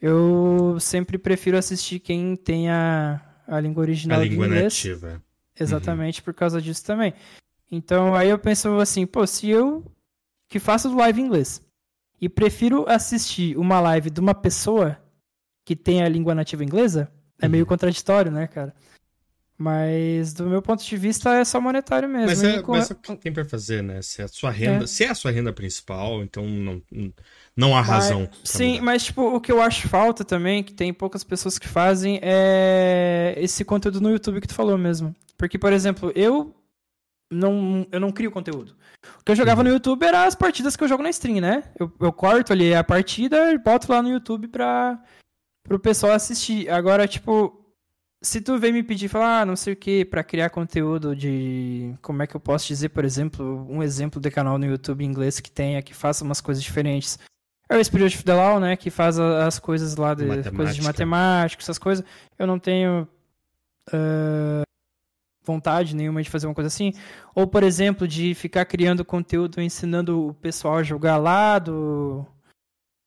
eu sempre prefiro assistir quem tem a, a língua original a língua inglês. nativa. Exatamente uhum. por causa disso também. Então, aí eu penso assim, pô, se eu que faço live em inglês e prefiro assistir uma live de uma pessoa que tem a língua nativa inglesa, é uhum. meio contraditório, né, cara? Mas do meu ponto de vista é só monetário mesmo. Mas é, mas é o que tem para fazer, né? Se é a sua renda, é. se é a sua renda principal, então não, não há razão. sim, mudar. mas tipo, o que eu acho falta também, que tem poucas pessoas que fazem, é esse conteúdo no YouTube que tu falou mesmo. Porque, por exemplo, eu não, eu não crio conteúdo. O que eu jogava uhum. no YouTube era as partidas que eu jogo na stream, né? Eu, eu corto ali a partida e boto lá no YouTube pra, pro pessoal assistir. Agora, tipo, se tu vem me pedir, falar, ah, não sei o que, para criar conteúdo de. Como é que eu posso dizer, por exemplo, um exemplo de canal no YouTube em inglês que tenha, que faça umas coisas diferentes. É o Spirit of the Law, né? Que faz as coisas lá de matemática. coisas de matemática, essas coisas. Eu não tenho uh, vontade nenhuma de fazer uma coisa assim. Ou, por exemplo, de ficar criando conteúdo ensinando o pessoal a jogar lá do.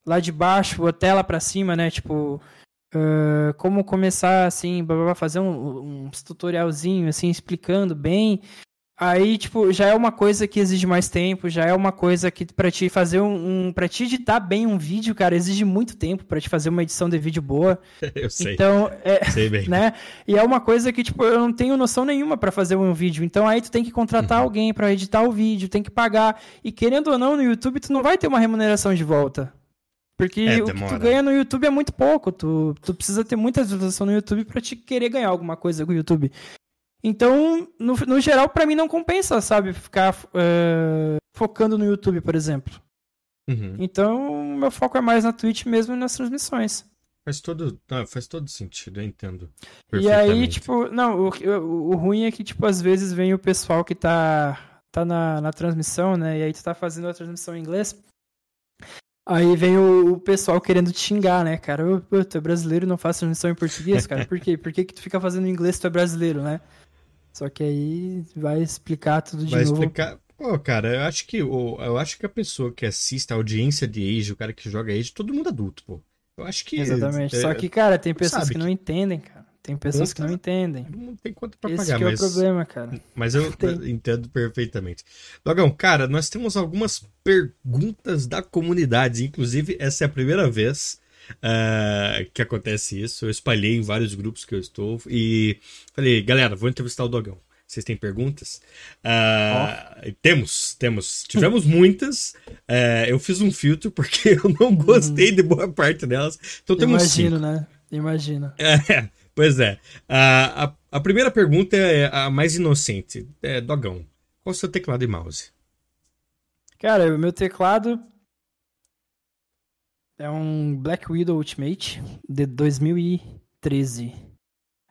Lá de baixo até lá pra cima, né? Tipo Uh, como começar assim, blá, blá, fazer um, um tutorialzinho assim, explicando bem. Aí, tipo, já é uma coisa que exige mais tempo, já é uma coisa que para te fazer um, um para te editar bem um vídeo, cara, exige muito tempo para te fazer uma edição de vídeo boa. eu sei. Então, é, sei bem. né? E é uma coisa que tipo, eu não tenho noção nenhuma para fazer um vídeo. Então aí tu tem que contratar uhum. alguém para editar o vídeo, tem que pagar. E querendo ou não, no YouTube tu não vai ter uma remuneração de volta. Porque é, o que tu ganha no YouTube é muito pouco. Tu, tu precisa ter muita visualização no YouTube para te querer ganhar alguma coisa com o YouTube. Então, no, no geral, para mim não compensa, sabe? Ficar uh, focando no YouTube, por exemplo. Uhum. Então, meu foco é mais na Twitch mesmo e nas transmissões. Faz todo, não, faz todo sentido, eu entendo. E aí, tipo, não, o, o, o, ruim é que, tipo, às vezes vem o pessoal que tá, tá na, na transmissão, né? E aí tu tá fazendo a transmissão em inglês. Aí vem o, o, pessoal querendo te xingar, né, cara? Tu é brasileiro não faz transmissão em português, cara? Por quê? Por que, que tu fica fazendo em inglês se tu é brasileiro, né? Só que aí vai explicar tudo de vai novo. Vai explicar. Pô, cara, eu acho que eu acho que a pessoa que assiste a audiência de Age, o cara que joga Age, todo mundo adulto, pô. Eu acho que. Exatamente. É, Só que, cara, tem pessoas que, que não entendem, cara. Tem pessoas conta, que não entendem. Não tem conta pra Esse pagar, mas... é o problema, cara. Mas eu entendo perfeitamente. Dogão, cara, nós temos algumas perguntas da comunidade. Inclusive, essa é a primeira vez uh, que acontece isso. Eu espalhei em vários grupos que eu estou e falei, galera, vou entrevistar o Dogão. Vocês têm perguntas? Uh, oh. Temos, temos. Tivemos muitas. Uh, eu fiz um filtro porque eu não gostei hum. de boa parte delas. Então temos Imagino, cinco. né? Imagina. É, Pois é. A, a, a primeira pergunta é a mais inocente. É, Dogão, Qual o seu teclado e mouse? Cara, o meu teclado é um Black Widow Ultimate de 2013.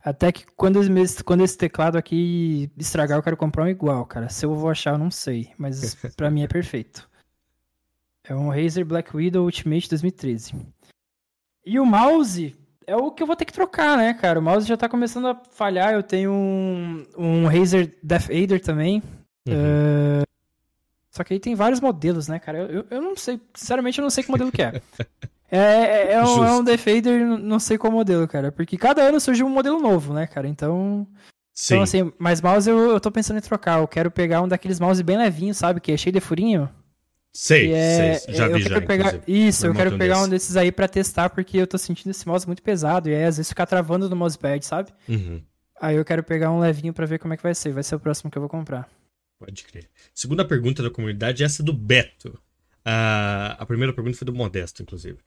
Até que quando esse, quando esse teclado aqui estragar, eu quero comprar um igual, cara. Se eu vou achar, eu não sei. Mas pra mim é perfeito. É um Razer Black Widow Ultimate 2013. E o mouse é o que eu vou ter que trocar, né, cara? O mouse já tá começando a falhar. Eu tenho um, um Razer Death Aider também. Uhum. Uh, só que aí tem vários modelos, né, cara? Eu, eu não sei, sinceramente, eu não sei que modelo que é. É, é, é, um, é um Defender, não sei qual modelo, cara. Porque cada ano surge um modelo novo, né, cara? Então. Sim. Então, assim, mas mouse eu, eu tô pensando em trocar. Eu quero pegar um daqueles mouse bem levinhos, sabe? Que é cheio de furinho. Sei, é, sei. Já vi já, pegar, Isso, eu quero pegar desse. um desses aí pra testar, porque eu tô sentindo esse mouse muito pesado. E aí, às vezes, ficar travando no mousepad, sabe? Uhum. Aí eu quero pegar um levinho pra ver como é que vai ser. Vai ser o próximo que eu vou comprar. Pode crer. Segunda pergunta da comunidade, essa é do Beto. Uh, a primeira pergunta foi do Modesto, inclusive.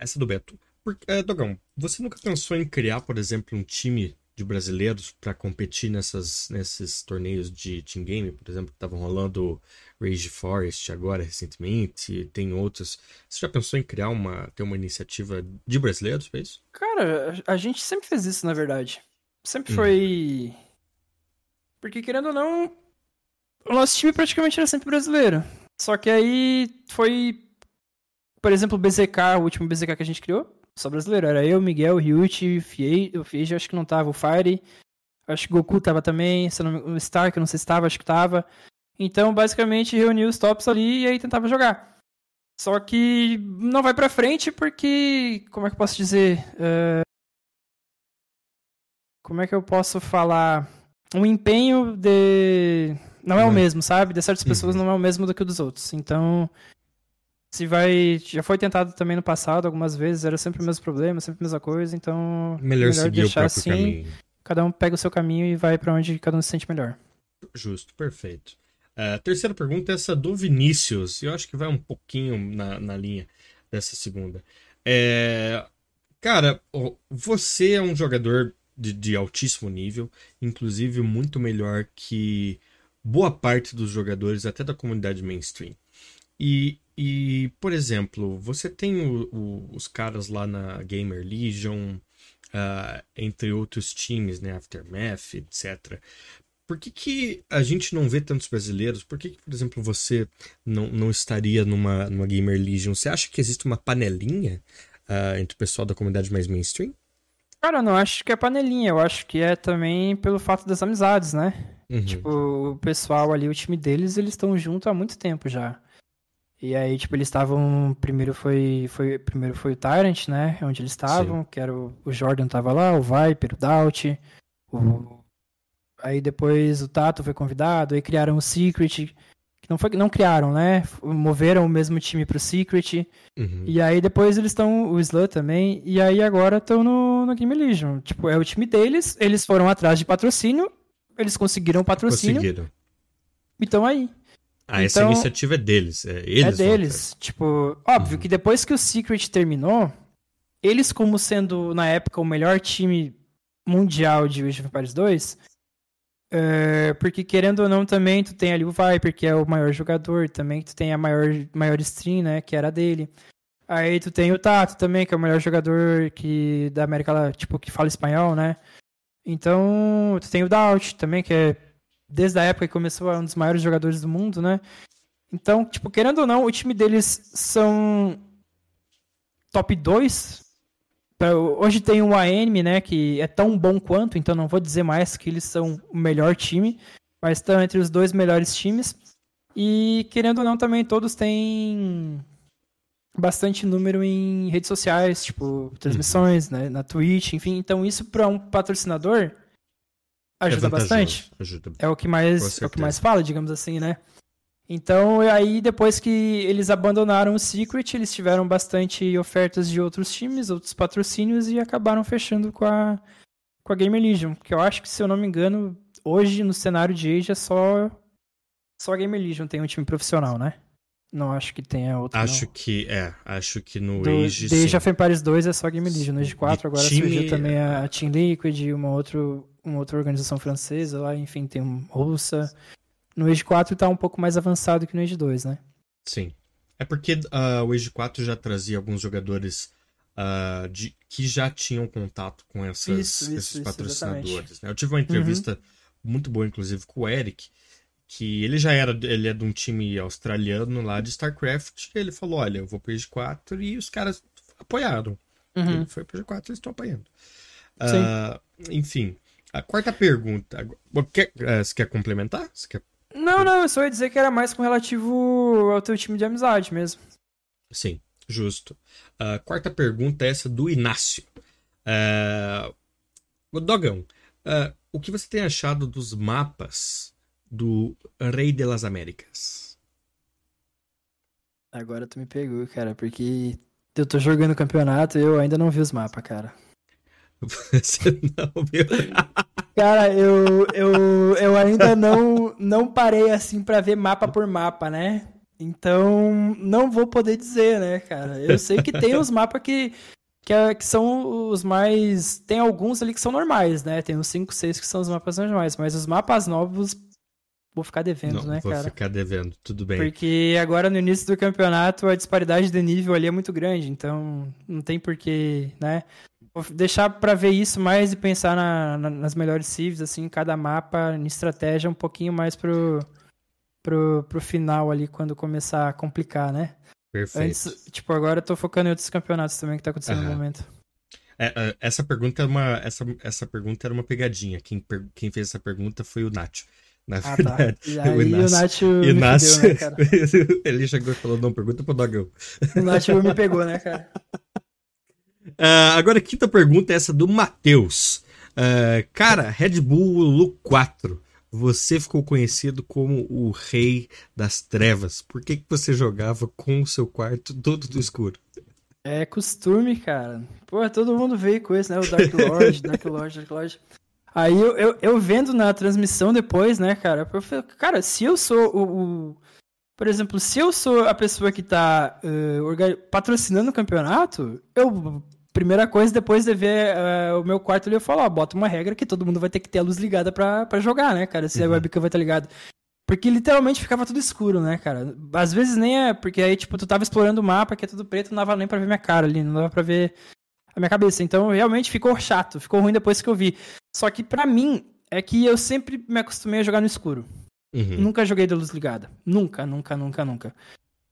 Essa é do Beto. Por, uh, Dogão, você nunca pensou em criar, por exemplo, um time de brasileiros para competir nessas, nesses torneios de team game, por exemplo, que estavam rolando Rage Forest agora recentemente, tem outros. Você já pensou em criar uma, ter uma iniciativa de brasileiros para isso? Cara, a gente sempre fez isso, na verdade. Sempre hum. foi. Porque querendo ou não, o nosso time praticamente era sempre brasileiro. Só que aí foi. Por exemplo, o BZK, o último BZK que a gente criou, só brasileiro. Era eu, Miguel, Ryuichi, o Fieji acho que não tava, o Fire. Acho que Goku tava também, o Stark, eu não sei se tava, acho que tava. Então, basicamente, reuniu os tops ali e aí tentava jogar. Só que não vai pra frente porque. Como é que eu posso dizer? Uh... Como é que eu posso falar? O empenho de não é o uhum. mesmo, sabe? De certas pessoas não é o mesmo do que o dos outros. Então, se vai. Já foi tentado também no passado algumas vezes, era sempre o mesmo problema, sempre a mesma coisa, então. Melhor, melhor seguir deixar o assim. Caminho. Cada um pega o seu caminho e vai para onde cada um se sente melhor. Justo, perfeito. A terceira pergunta é essa do Vinícius. Eu acho que vai um pouquinho na, na linha dessa segunda. É, cara, você é um jogador de, de altíssimo nível, inclusive muito melhor que boa parte dos jogadores, até da comunidade mainstream. E, e por exemplo, você tem o, o, os caras lá na Gamer Legion, uh, entre outros times, né, Aftermath, etc. Por que, que a gente não vê tantos brasileiros? Por que, que por exemplo, você não, não estaria numa, numa Gamer Legion? Você acha que existe uma panelinha uh, entre o pessoal da comunidade mais mainstream? Cara, eu não acho que é panelinha, eu acho que é também pelo fato das amizades, né? Uhum. Tipo, o pessoal ali, o time deles, eles estão junto há muito tempo já. E aí, tipo, eles estavam. Primeiro foi, foi. Primeiro foi o Tyrant, né? Onde eles estavam, que era o, o, Jordan tava lá, o Viper, o Daut. O... Aí depois o Tato foi convidado, aí criaram o Secret. Que não foi não criaram, né? Moveram o mesmo time pro Secret. Uhum. E aí depois eles estão. O Slut também. E aí agora estão no, no Game Legion. Tipo, é o time deles, eles foram atrás de patrocínio eles conseguiram patrocínio. Conseguiram. Então aí. Ah, essa então, iniciativa é deles. É, eles é deles. Tipo, óbvio uhum. que depois que o Secret terminou, eles, como sendo na época o melhor time mundial de Age of Empires 2, é, porque querendo ou não, também tu tem ali o Viper, que é o maior jogador, também tu tem a maior, maior stream, né, que era dele. Aí tu tem o Tato também, que é o melhor jogador que da América, tipo, que fala espanhol, né? Então, tu tem o Daut também, que é desde a época que começou, é um dos maiores jogadores do mundo, né? Então, tipo, querendo ou não, o time deles são top 2. Hoje tem o AM, né, que é tão bom quanto, então não vou dizer mais que eles são o melhor time, mas estão entre os dois melhores times. E querendo ou não, também todos têm bastante número em redes sociais, tipo, transmissões, né, na Twitch, enfim. Então isso para um patrocinador ajuda é bastante. Ajuda. É o que mais é o que mais fala, digamos assim, né? Então, aí depois que eles abandonaram o Secret, eles tiveram bastante ofertas de outros times, outros patrocínios e acabaram fechando com a com a Gamer Legion, que eu acho que se eu não me engano, hoje no cenário de Age é só só a Gamer Legion tem um time profissional, né? Não acho que tenha outro. Acho não. que é. Acho que no Do, Age. Desde of Empires 2 é só Game Legion. No Age 4 agora time... surgiu também a Team Liquid, uma, outro, uma outra organização francesa lá, enfim, tem uma russa. No Age 4 tá um pouco mais avançado que no Age 2, né? Sim. É porque uh, o Age 4 já trazia alguns jogadores uh, de, que já tinham contato com essas, isso, esses isso, patrocinadores. Né? Eu tive uma entrevista uhum. muito boa, inclusive, com o Eric, que ele já era, ele é de um time australiano lá de StarCraft, e ele falou, olha, eu vou pro Age 4, e os caras apoiaram. Uhum. Ele foi pro Age 4 eles estão apoiando. Uh, enfim, a quarta pergunta. Quer, uh, você quer complementar? Você quer... Não, não, eu só ia dizer que era mais com relativo ao teu time de amizade mesmo. Sim, justo. A quarta pergunta é essa do Inácio. Uh, Dogão, uh, o que você tem achado dos mapas do Rei de las Américas? Agora tu me pegou, cara, porque eu tô jogando campeonato e eu ainda não vi os mapas, cara. Você não viu? Cara, eu, eu, eu ainda não, não parei assim para ver mapa por mapa, né? Então, não vou poder dizer, né, cara? Eu sei que tem os mapas que, que, é, que são os mais. Tem alguns ali que são normais, né? Tem uns 5, 6 que são os mapas normais, mas os mapas novos vou ficar devendo, não, né, vou cara? Vou ficar devendo, tudo bem. Porque agora no início do campeonato a disparidade de nível ali é muito grande, então não tem porquê, né? Vou deixar para ver isso mais e pensar na, na, nas melhores civs, assim, cada mapa, em estratégia um pouquinho mais pro, pro, pro final ali, quando começar a complicar, né? Perfeito. Antes, tipo, agora eu tô focando em outros campeonatos também que tá acontecendo no momento. É, é, essa pergunta é uma essa, essa pergunta era uma pegadinha. Quem, quem fez essa pergunta foi o Nacho. Na ah, verdade, tá. E aí o Inácio, o Inácio, me fudeu, né, ele chegou e falou, não, pergunta pro Dogão. O Nacho me pegou, né, cara? Uh, agora, a quinta pergunta é essa do Matheus. Uh, cara, Red Bull Lu 4. Você ficou conhecido como o rei das trevas. Por que, que você jogava com o seu quarto todo do escuro? É costume, cara. Pô, todo mundo veio com isso, né? O Dark Lord, Dark Lord, Dark Lord. Aí eu, eu, eu, vendo na transmissão depois, né, cara, eu falei, cara, se eu sou o, o, Por exemplo, se eu sou a pessoa que tá uh, patrocinando o campeonato, eu primeira coisa, depois de ver uh, o meu quarto ali, eu falo, ó, bota uma regra que todo mundo vai ter que ter a luz ligada pra, pra jogar, né, cara? Se uhum. a webcam vai estar tá ligada. Porque literalmente ficava tudo escuro, né, cara? Às vezes nem é. Porque aí, tipo, tu tava explorando o mapa, que é tudo preto, não dava nem pra ver minha cara ali, não dava pra ver a minha cabeça. Então, realmente ficou chato, ficou ruim depois que eu vi. Só que para mim, é que eu sempre me acostumei a jogar no escuro. Uhum. Nunca joguei de luz ligada. Nunca, nunca, nunca, nunca.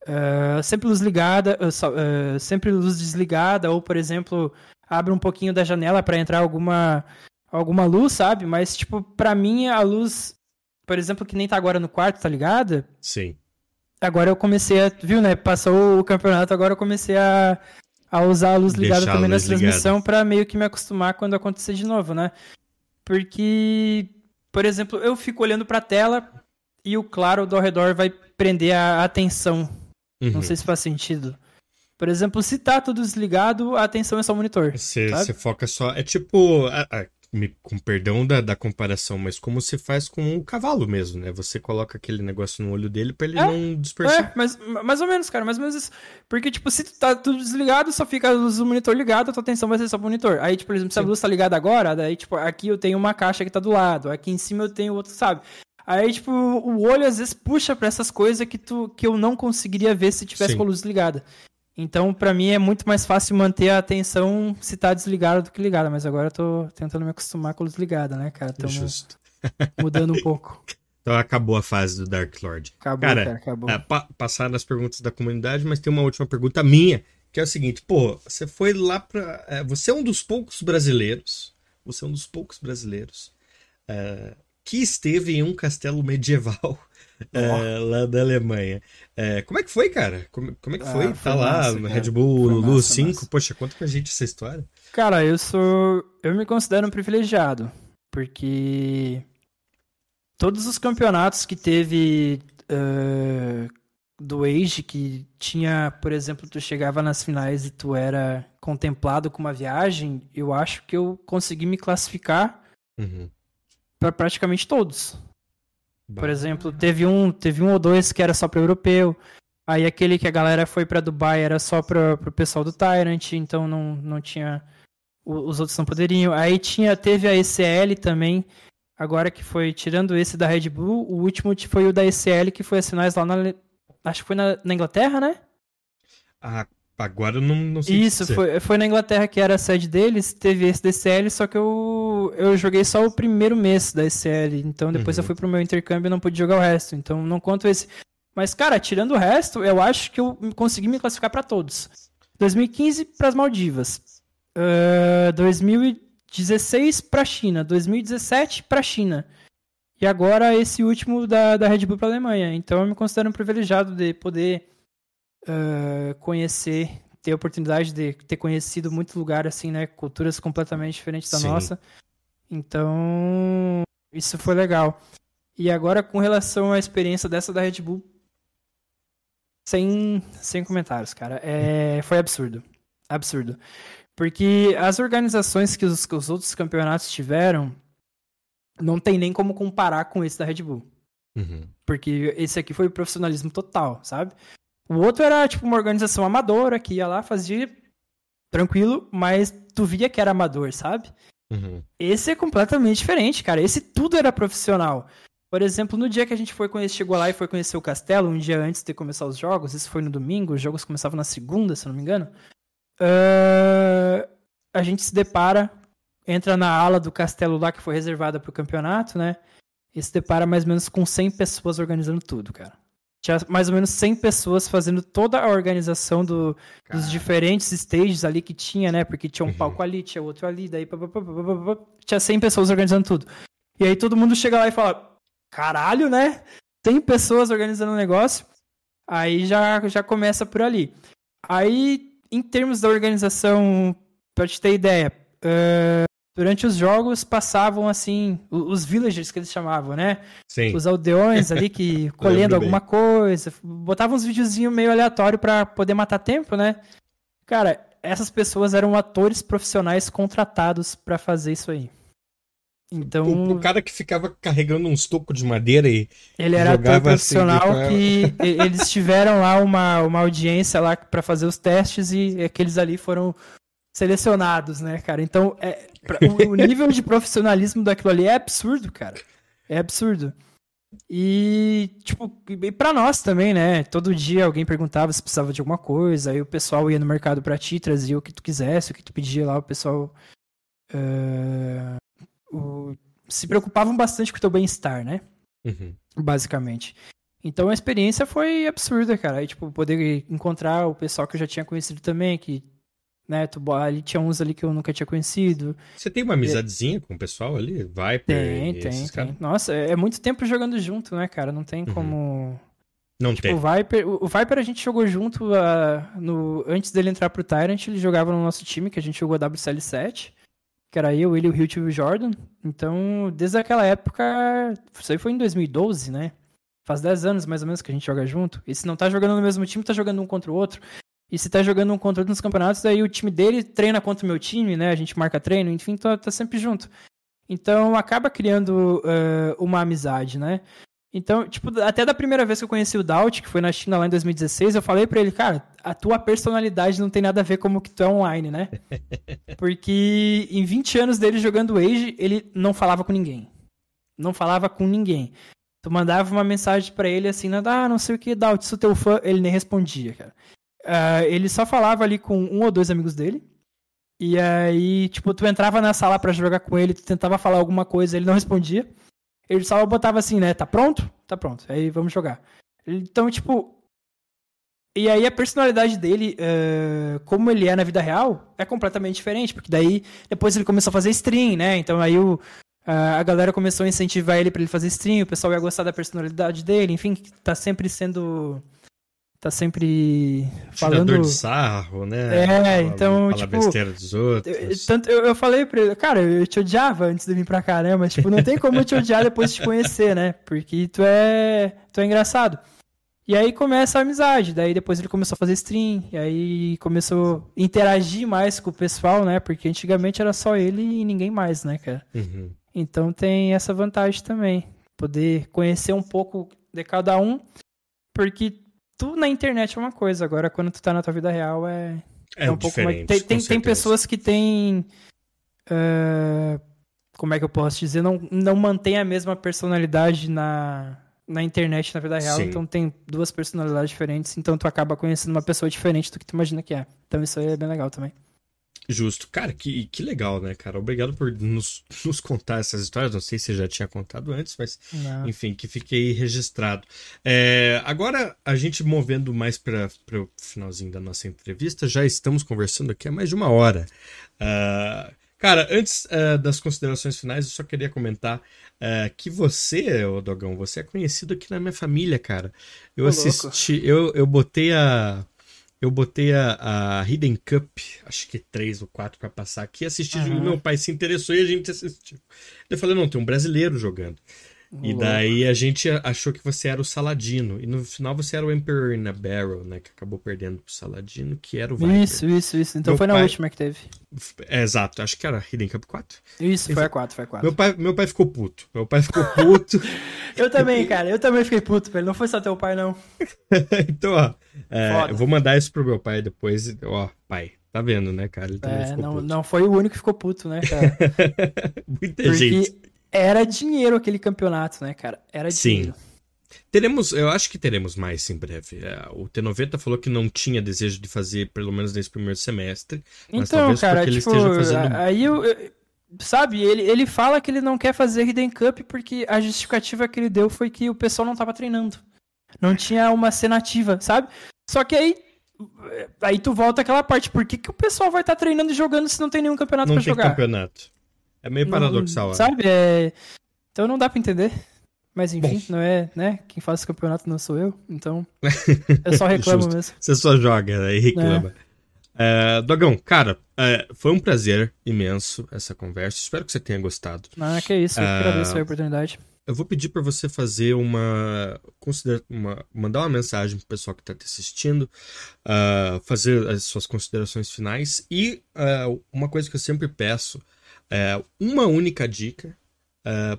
Uh, sempre luz ligada, uh, uh, sempre luz desligada, ou por exemplo, abre um pouquinho da janela para entrar alguma alguma luz, sabe? Mas tipo, para mim a luz, por exemplo, que nem tá agora no quarto, tá ligada? Sim. Agora eu comecei a, viu, né? Passou o campeonato, agora eu comecei a, a usar a luz ligada também na transmissão para meio que me acostumar quando acontecer de novo, né? Porque, por exemplo, eu fico olhando para a tela e o claro do redor vai prender a atenção Uhum. Não sei se faz sentido. Por exemplo, se tá tudo desligado, a atenção é só o monitor. Você foca só. É tipo. Me, com perdão da, da comparação, mas como você faz com o cavalo mesmo, né? Você coloca aquele negócio no olho dele pra ele é, não dispersar. É, mas, mais ou menos, cara, mais ou menos isso. Porque, tipo, se tá tudo desligado, só fica a luz do monitor ligado, a tua atenção vai ser só o monitor. Aí, tipo, por exemplo, se a luz tá ligada agora, daí, tipo, aqui eu tenho uma caixa que tá do lado, aqui em cima eu tenho outro, sabe? Aí, tipo, o olho às vezes puxa para essas coisas que, tu, que eu não conseguiria ver se tivesse Sim. com a luz desligada. Então, para mim, é muito mais fácil manter a atenção se tá desligada do que ligada. Mas agora eu tô tentando me acostumar com a luz ligada, né, cara? Tamo Justo. mudando um pouco. Então acabou a fase do Dark Lord. Acabou, cara, cara acabou. É, pa passaram as perguntas da comunidade, mas tem uma última pergunta minha, que é o seguinte, pô, você foi lá pra... É, você é um dos poucos brasileiros, você é um dos poucos brasileiros é, que esteve em um castelo medieval. É, lá da Alemanha. É, como é que foi, cara? Como, como é que foi? Ah, foi tá massa, lá no Red Bull Lu 5? Massa. Poxa, conta pra gente essa história. Cara, eu sou. Eu me considero um privilegiado. Porque todos os campeonatos que teve uh, do Age, que tinha, por exemplo, tu chegava nas finais e tu era contemplado com uma viagem, eu acho que eu consegui me classificar uhum para praticamente todos. Bah. Por exemplo, teve um, teve um ou dois que era só para europeu. Aí aquele que a galera foi para Dubai era só para o pessoal do Tyrant, então não, não tinha os outros não poderiam. Aí tinha teve a ECL também, Agora que foi, tirando esse da Red Bull, o último foi o da ECL, que foi as finais lá na. Acho que foi na, na Inglaterra, né? Ah, agora eu não, não sei. Isso, foi, foi na Inglaterra que era a sede deles, teve esse da ECL, só que eu, eu joguei só o primeiro mês da ECL. Então depois uhum. eu fui pro meu intercâmbio e não pude jogar o resto. Então não conto esse. Mas, cara, tirando o resto, eu acho que eu consegui me classificar para todos. 2015 para as Maldivas. Uh, 2016 para a China. 2017 para a China. E agora esse último da, da Red Bull para a Alemanha. Então eu me considero um privilegiado de poder uh, conhecer, ter a oportunidade de ter conhecido muito lugar assim, né? Culturas completamente diferentes da Sim. nossa. Então, isso foi legal. E agora, com relação à experiência dessa da Red Bull, sem, sem comentários, cara. É, foi absurdo. Absurdo. Porque as organizações que os, que os outros campeonatos tiveram não tem nem como comparar com esse da Red Bull. Uhum. Porque esse aqui foi o profissionalismo total, sabe? O outro era tipo uma organização amadora que ia lá, fazia tranquilo, mas tu via que era amador, sabe? Uhum. Esse é completamente diferente, cara. Esse tudo era profissional. Por exemplo, no dia que a gente foi conhecer, chegou lá e foi conhecer o castelo, um dia antes de começar os jogos, isso foi no domingo, os jogos começavam na segunda, se não me engano. Uh, a gente se depara, entra na ala do castelo lá que foi reservada para o campeonato, né? E se depara mais ou menos com 100 pessoas organizando tudo, cara. Tinha mais ou menos 100 pessoas fazendo toda a organização do, dos diferentes stages ali que tinha, né? Porque tinha um uhum. palco ali, tinha outro ali, daí pá, pá, pá, tinha 100 pessoas organizando tudo. E aí todo mundo chega lá e fala: caralho, né? Tem pessoas organizando o um negócio. Aí já, já começa por ali. Aí, em termos da organização, pra te ter ideia, uh, durante os jogos passavam assim, os villagers que eles chamavam, né? Sim. Os aldeões ali que colhendo alguma bem. coisa, botavam uns videozinhos meio aleatório para poder matar tempo, né? Cara, essas pessoas eram atores profissionais contratados para fazer isso aí. Então, o, cara que ficava carregando uns tocos de madeira e ele era ator assim, profissional que eles tiveram lá uma, uma audiência lá para fazer os testes e aqueles ali foram selecionados, né, cara? Então, é, pra, o, o, nível de profissionalismo daquilo ali é absurdo, cara. É absurdo. E, tipo, e pra nós também, né? Todo dia alguém perguntava se precisava de alguma coisa, aí o pessoal ia no mercado pra ti, trazia o que tu quisesse, o que tu pedia lá, o pessoal. Uh, o, se preocupavam bastante com o teu bem-estar, né? Uhum. Basicamente. Então a experiência foi absurda, cara. Aí, tipo, poder encontrar o pessoal que eu já tinha conhecido também, que, né, tu, ali tinha uns ali que eu nunca tinha conhecido. Você tem uma amizadezinha com o pessoal ali? Vai Tem, tem, tem. Nossa, é, é muito tempo jogando junto, né, cara? Não tem uhum. como. Não tipo, tem. O Viper, o Viper a gente jogou junto uh, no, antes dele entrar pro Tyrant, ele jogava no nosso time, que a gente jogou a WCL7 que era eu, ele, o Hilt e o Jordan. Então, desde aquela época, isso aí foi em 2012, né? Faz 10 anos mais ou menos que a gente joga junto. E se não tá jogando no mesmo time, tá jogando um contra o outro. E se tá jogando um contra o outro nos campeonatos, daí o time dele treina contra o meu time, né? A gente marca treino, enfim, tá, tá sempre junto. Então acaba criando uh, uma amizade, né? Então, tipo, até da primeira vez que eu conheci o Daut, que foi na China lá em 2016, eu falei para ele, cara, a tua personalidade não tem nada a ver com como que tu é online, né? Porque em 20 anos dele jogando Age, ele não falava com ninguém. Não falava com ninguém. Tu mandava uma mensagem para ele assim, ah, não sei o que, Daut, sou teu fã, ele nem respondia, cara. Uh, ele só falava ali com um ou dois amigos dele. E aí, tipo, tu entrava na sala para jogar com ele, tu tentava falar alguma coisa, ele não respondia. Ele só botava assim, né? Tá pronto? Tá pronto. Aí vamos jogar. Então, tipo. E aí a personalidade dele, uh, como ele é na vida real, é completamente diferente. Porque daí, depois ele começou a fazer stream, né? Então aí o, uh, a galera começou a incentivar ele para ele fazer stream, o pessoal ia gostar da personalidade dele, enfim, tá sempre sendo tá sempre falando Tirador de sarro, né? É, fala, então, fala tipo, besteira dos outros. Tanto eu, eu falei para ele, cara, eu te odiava antes de vir para cá, né? Mas tipo, não tem como eu te odiar depois de te conhecer, né? Porque tu é, tu é engraçado. E aí começa a amizade, daí depois ele começou a fazer stream, e aí começou a interagir mais com o pessoal, né? Porque antigamente era só ele e ninguém mais, né, cara? Uhum. Então tem essa vantagem também, poder conhecer um pouco de cada um, porque tu na internet é uma coisa, agora quando tu tá na tua vida real é, é, é um pouco mais. Tem, tem, tem, pessoas que têm. Uh, como é que eu posso dizer? Não, não mantém a mesma personalidade na, na internet, na vida real. Sim. Então tem duas personalidades diferentes. Então tu acaba conhecendo uma pessoa diferente do que tu imagina que é. Então isso aí é bem legal também. Justo. Cara, que, que legal, né, cara? Obrigado por nos, nos contar essas histórias. Não sei se já tinha contado antes, mas Não. enfim, que fiquei registrado. É, agora, a gente movendo mais para o finalzinho da nossa entrevista, já estamos conversando aqui há mais de uma hora. Uh, cara, antes uh, das considerações finais, eu só queria comentar uh, que você, ô Dogão, você é conhecido aqui na minha família, cara. Eu Tô assisti, eu, eu botei a eu botei a, a Hidden Cup, acho que três ou quatro para passar aqui, assisti uhum. meu pai se interessou e a gente assistiu. Eu falei, não, tem um brasileiro jogando. E daí a gente achou que você era o Saladino. E no final você era o Emperor in a Barrel, né? Que acabou perdendo pro Saladino, que era o Viper. Isso, isso, isso. Então meu foi na última que teve. É, exato, acho que era Hidden Cup 4. Isso, foi a 4, foi a 4. Meu pai, meu pai ficou puto. Meu pai ficou puto. eu também, cara. Eu também fiquei puto, velho. Não foi só teu pai, não. então, ó. É, eu vou mandar isso pro meu pai depois. Ó, pai, Tá vendo, né, cara? Ele também é, ficou não, puto. não foi o único que ficou puto, né, cara? Muita Porque gente era dinheiro aquele campeonato, né, cara? Era dinheiro. Sim. Teremos, eu acho que teremos mais em breve. É, o T90 falou que não tinha desejo de fazer, pelo menos nesse primeiro semestre. Mas então, talvez cara, porque tipo, ele esteja fazendo. Aí eu, eu, sabe, ele, ele fala que ele não quer fazer Hidden Cup porque a justificativa que ele deu foi que o pessoal não tava treinando. Não tinha uma cena ativa, sabe? Só que aí. Aí tu volta aquela parte, por que, que o pessoal vai estar tá treinando e jogando se não tem nenhum campeonato não pra jogar? Tem campeonato. É meio paradoxal. Não, né? sabe? É... Então não dá pra entender. Mas enfim, Bom. não é, né? Quem faz o campeonato não sou eu, então eu só reclamo mesmo. Você só joga e reclama. É. É, Dogão, cara, é, foi um prazer imenso essa conversa. Espero que você tenha gostado. Ah, que isso, eu agradeço a oportunidade. Eu vou pedir para você fazer uma, uma, mandar uma mensagem pro pessoal que tá te assistindo, uh, fazer as suas considerações finais e uh, uma coisa que eu sempre peço é, uma única dica é,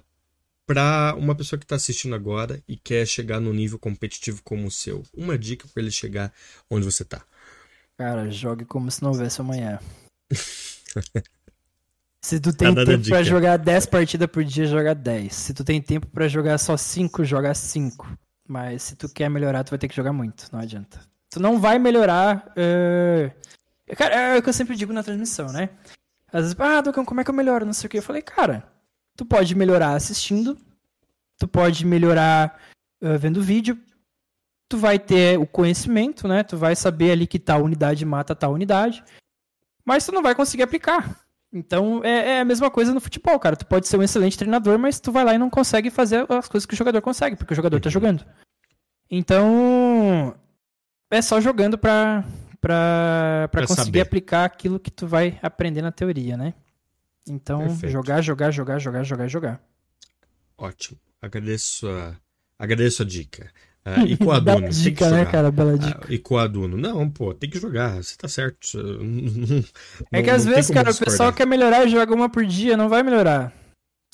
para uma pessoa que está assistindo agora e quer chegar no nível competitivo como o seu. Uma dica para ele chegar onde você está. Cara, jogue como se não houvesse amanhã. Se tu tem tá tempo para jogar 10 partidas por dia, joga 10. Se tu tem tempo para jogar só 5, joga 5. Mas se tu quer melhorar, tu vai ter que jogar muito, não adianta. Tu não vai melhorar. Uh... Cara, é o que eu sempre digo na transmissão, né? Às vezes, ah, Docão, como é que eu melhoro? Não sei o que. Eu falei, cara, tu pode melhorar assistindo, tu pode melhorar uh, vendo vídeo, tu vai ter o conhecimento, né? Tu vai saber ali que tal unidade mata tal unidade, mas tu não vai conseguir aplicar. Então é, é, a mesma coisa no futebol, cara. Tu pode ser um excelente treinador, mas tu vai lá e não consegue fazer as coisas que o jogador consegue, porque o jogador tá jogando. Então é só jogando pra, para conseguir saber. aplicar aquilo que tu vai aprender na teoria, né? Então, Perfeito. jogar, jogar, jogar, jogar, jogar, jogar. Ótimo. Agradeço a, agradeço a dica. Uh, e com a Bela dica, né, cara? Bela dica. Uh, e com a Aduno. Não, pô, tem que jogar. Você tá certo. é que às vezes, cara, o pessoal quer melhorar e joga uma por dia, não vai melhorar.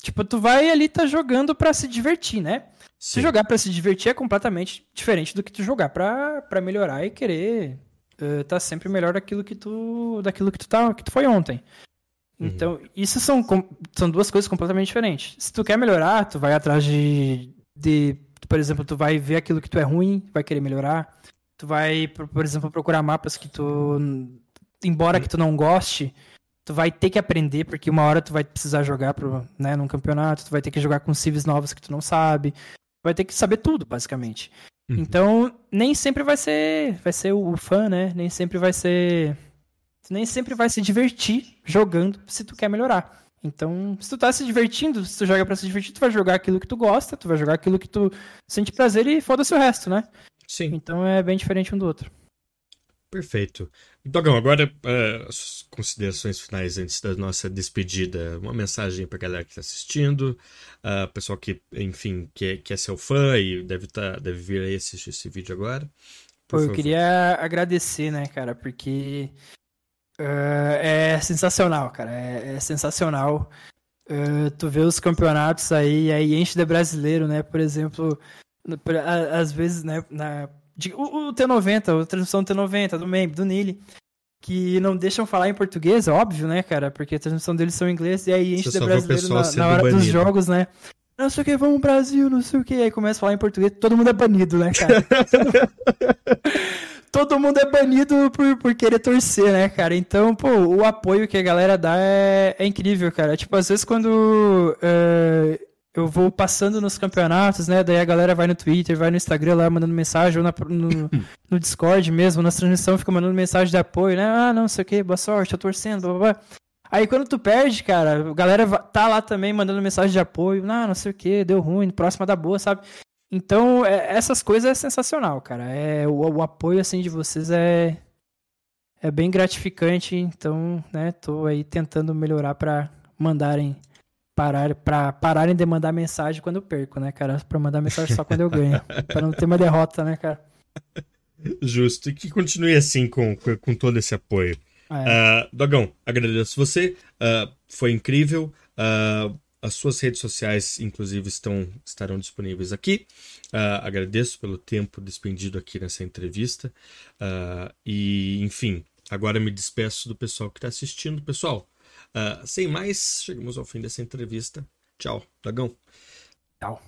Tipo, tu vai ali tá jogando para se divertir, né? Sim. Se jogar para se divertir é completamente diferente do que tu jogar para melhorar e querer uh, tá sempre melhor daquilo que tu daquilo que tu tá que tu foi ontem. Uhum. Então, isso são, são duas coisas completamente diferentes. Se tu quer melhorar, tu vai atrás de, de por exemplo, tu vai ver aquilo que tu é ruim, vai querer melhorar. Tu vai, por, exemplo, procurar mapas que tu embora que tu não goste, tu vai ter que aprender, porque uma hora tu vai precisar jogar pro, né, num campeonato, tu vai ter que jogar com civs novos que tu não sabe. Tu vai ter que saber tudo, basicamente. Uhum. Então, nem sempre vai ser, vai ser o fã, né? Nem sempre vai ser nem sempre vai se divertir jogando se tu quer melhorar. Então, se tu tá se divertindo, se tu joga para se divertir, tu vai jogar aquilo que tu gosta, tu vai jogar aquilo que tu sente prazer e foda-se o resto, né? Sim. Então é bem diferente um do outro. Perfeito. Dogão, agora uh, considerações finais antes da nossa despedida. Uma mensagem para a galera que está assistindo, uh, pessoal que, enfim, que, que é seu fã e deve, tá, deve vir aí assistir esse vídeo agora. Pô, eu queria agradecer, né, cara, porque uh, é sensacional, cara. É, é sensacional. Uh, tu vê os campeonatos aí, aí enche de brasileiro, né? Por exemplo, às vezes, né, na, de, o, o, T90, a transmissão T90, do meme, do Nili. que não deixam falar em português, óbvio, né, cara? Porque a transmissão deles são em inglês e aí enche de brasileiro na, na, hora banido. dos jogos, né? Não sei o que, vamos Brasil, não sei o que. Aí começa a falar em português, todo mundo é banido, né, cara? todo mundo é banido por, por querer torcer, né, cara? Então, pô, o apoio que a galera dá é, é incrível, cara. Tipo, às vezes quando. Uh, eu vou passando nos campeonatos, né? Daí a galera vai no Twitter, vai no Instagram lá mandando mensagem, ou na, no, no, Discord mesmo, na transmissão fica mandando mensagem de apoio, né? Ah, não sei o que, boa sorte, tô torcendo, blá, blá. Aí quando tu perde, cara, a galera tá lá também mandando mensagem de apoio, ah, não sei o que, deu ruim, próxima da boa, sabe? Então, é, essas coisas é sensacional, cara. É, o, o apoio, assim, de vocês é, é bem gratificante, então, né, tô aí tentando melhorar para mandarem parar, pra pararem de mandar mensagem quando eu perco, né, cara? Pra mandar mensagem só quando eu ganho. pra não ter uma derrota, né, cara? Justo. E que continue assim com, com todo esse apoio. É. Uh, Dogão, agradeço você. Uh, foi incrível. Uh, as suas redes sociais, inclusive, estão, estarão disponíveis aqui. agradeço pelo tempo despendido aqui nessa entrevista. e, enfim, agora me despeço do pessoal que está assistindo. Pessoal, Uh, sem mais, chegamos ao fim dessa entrevista. Tchau, Dragão. Tchau.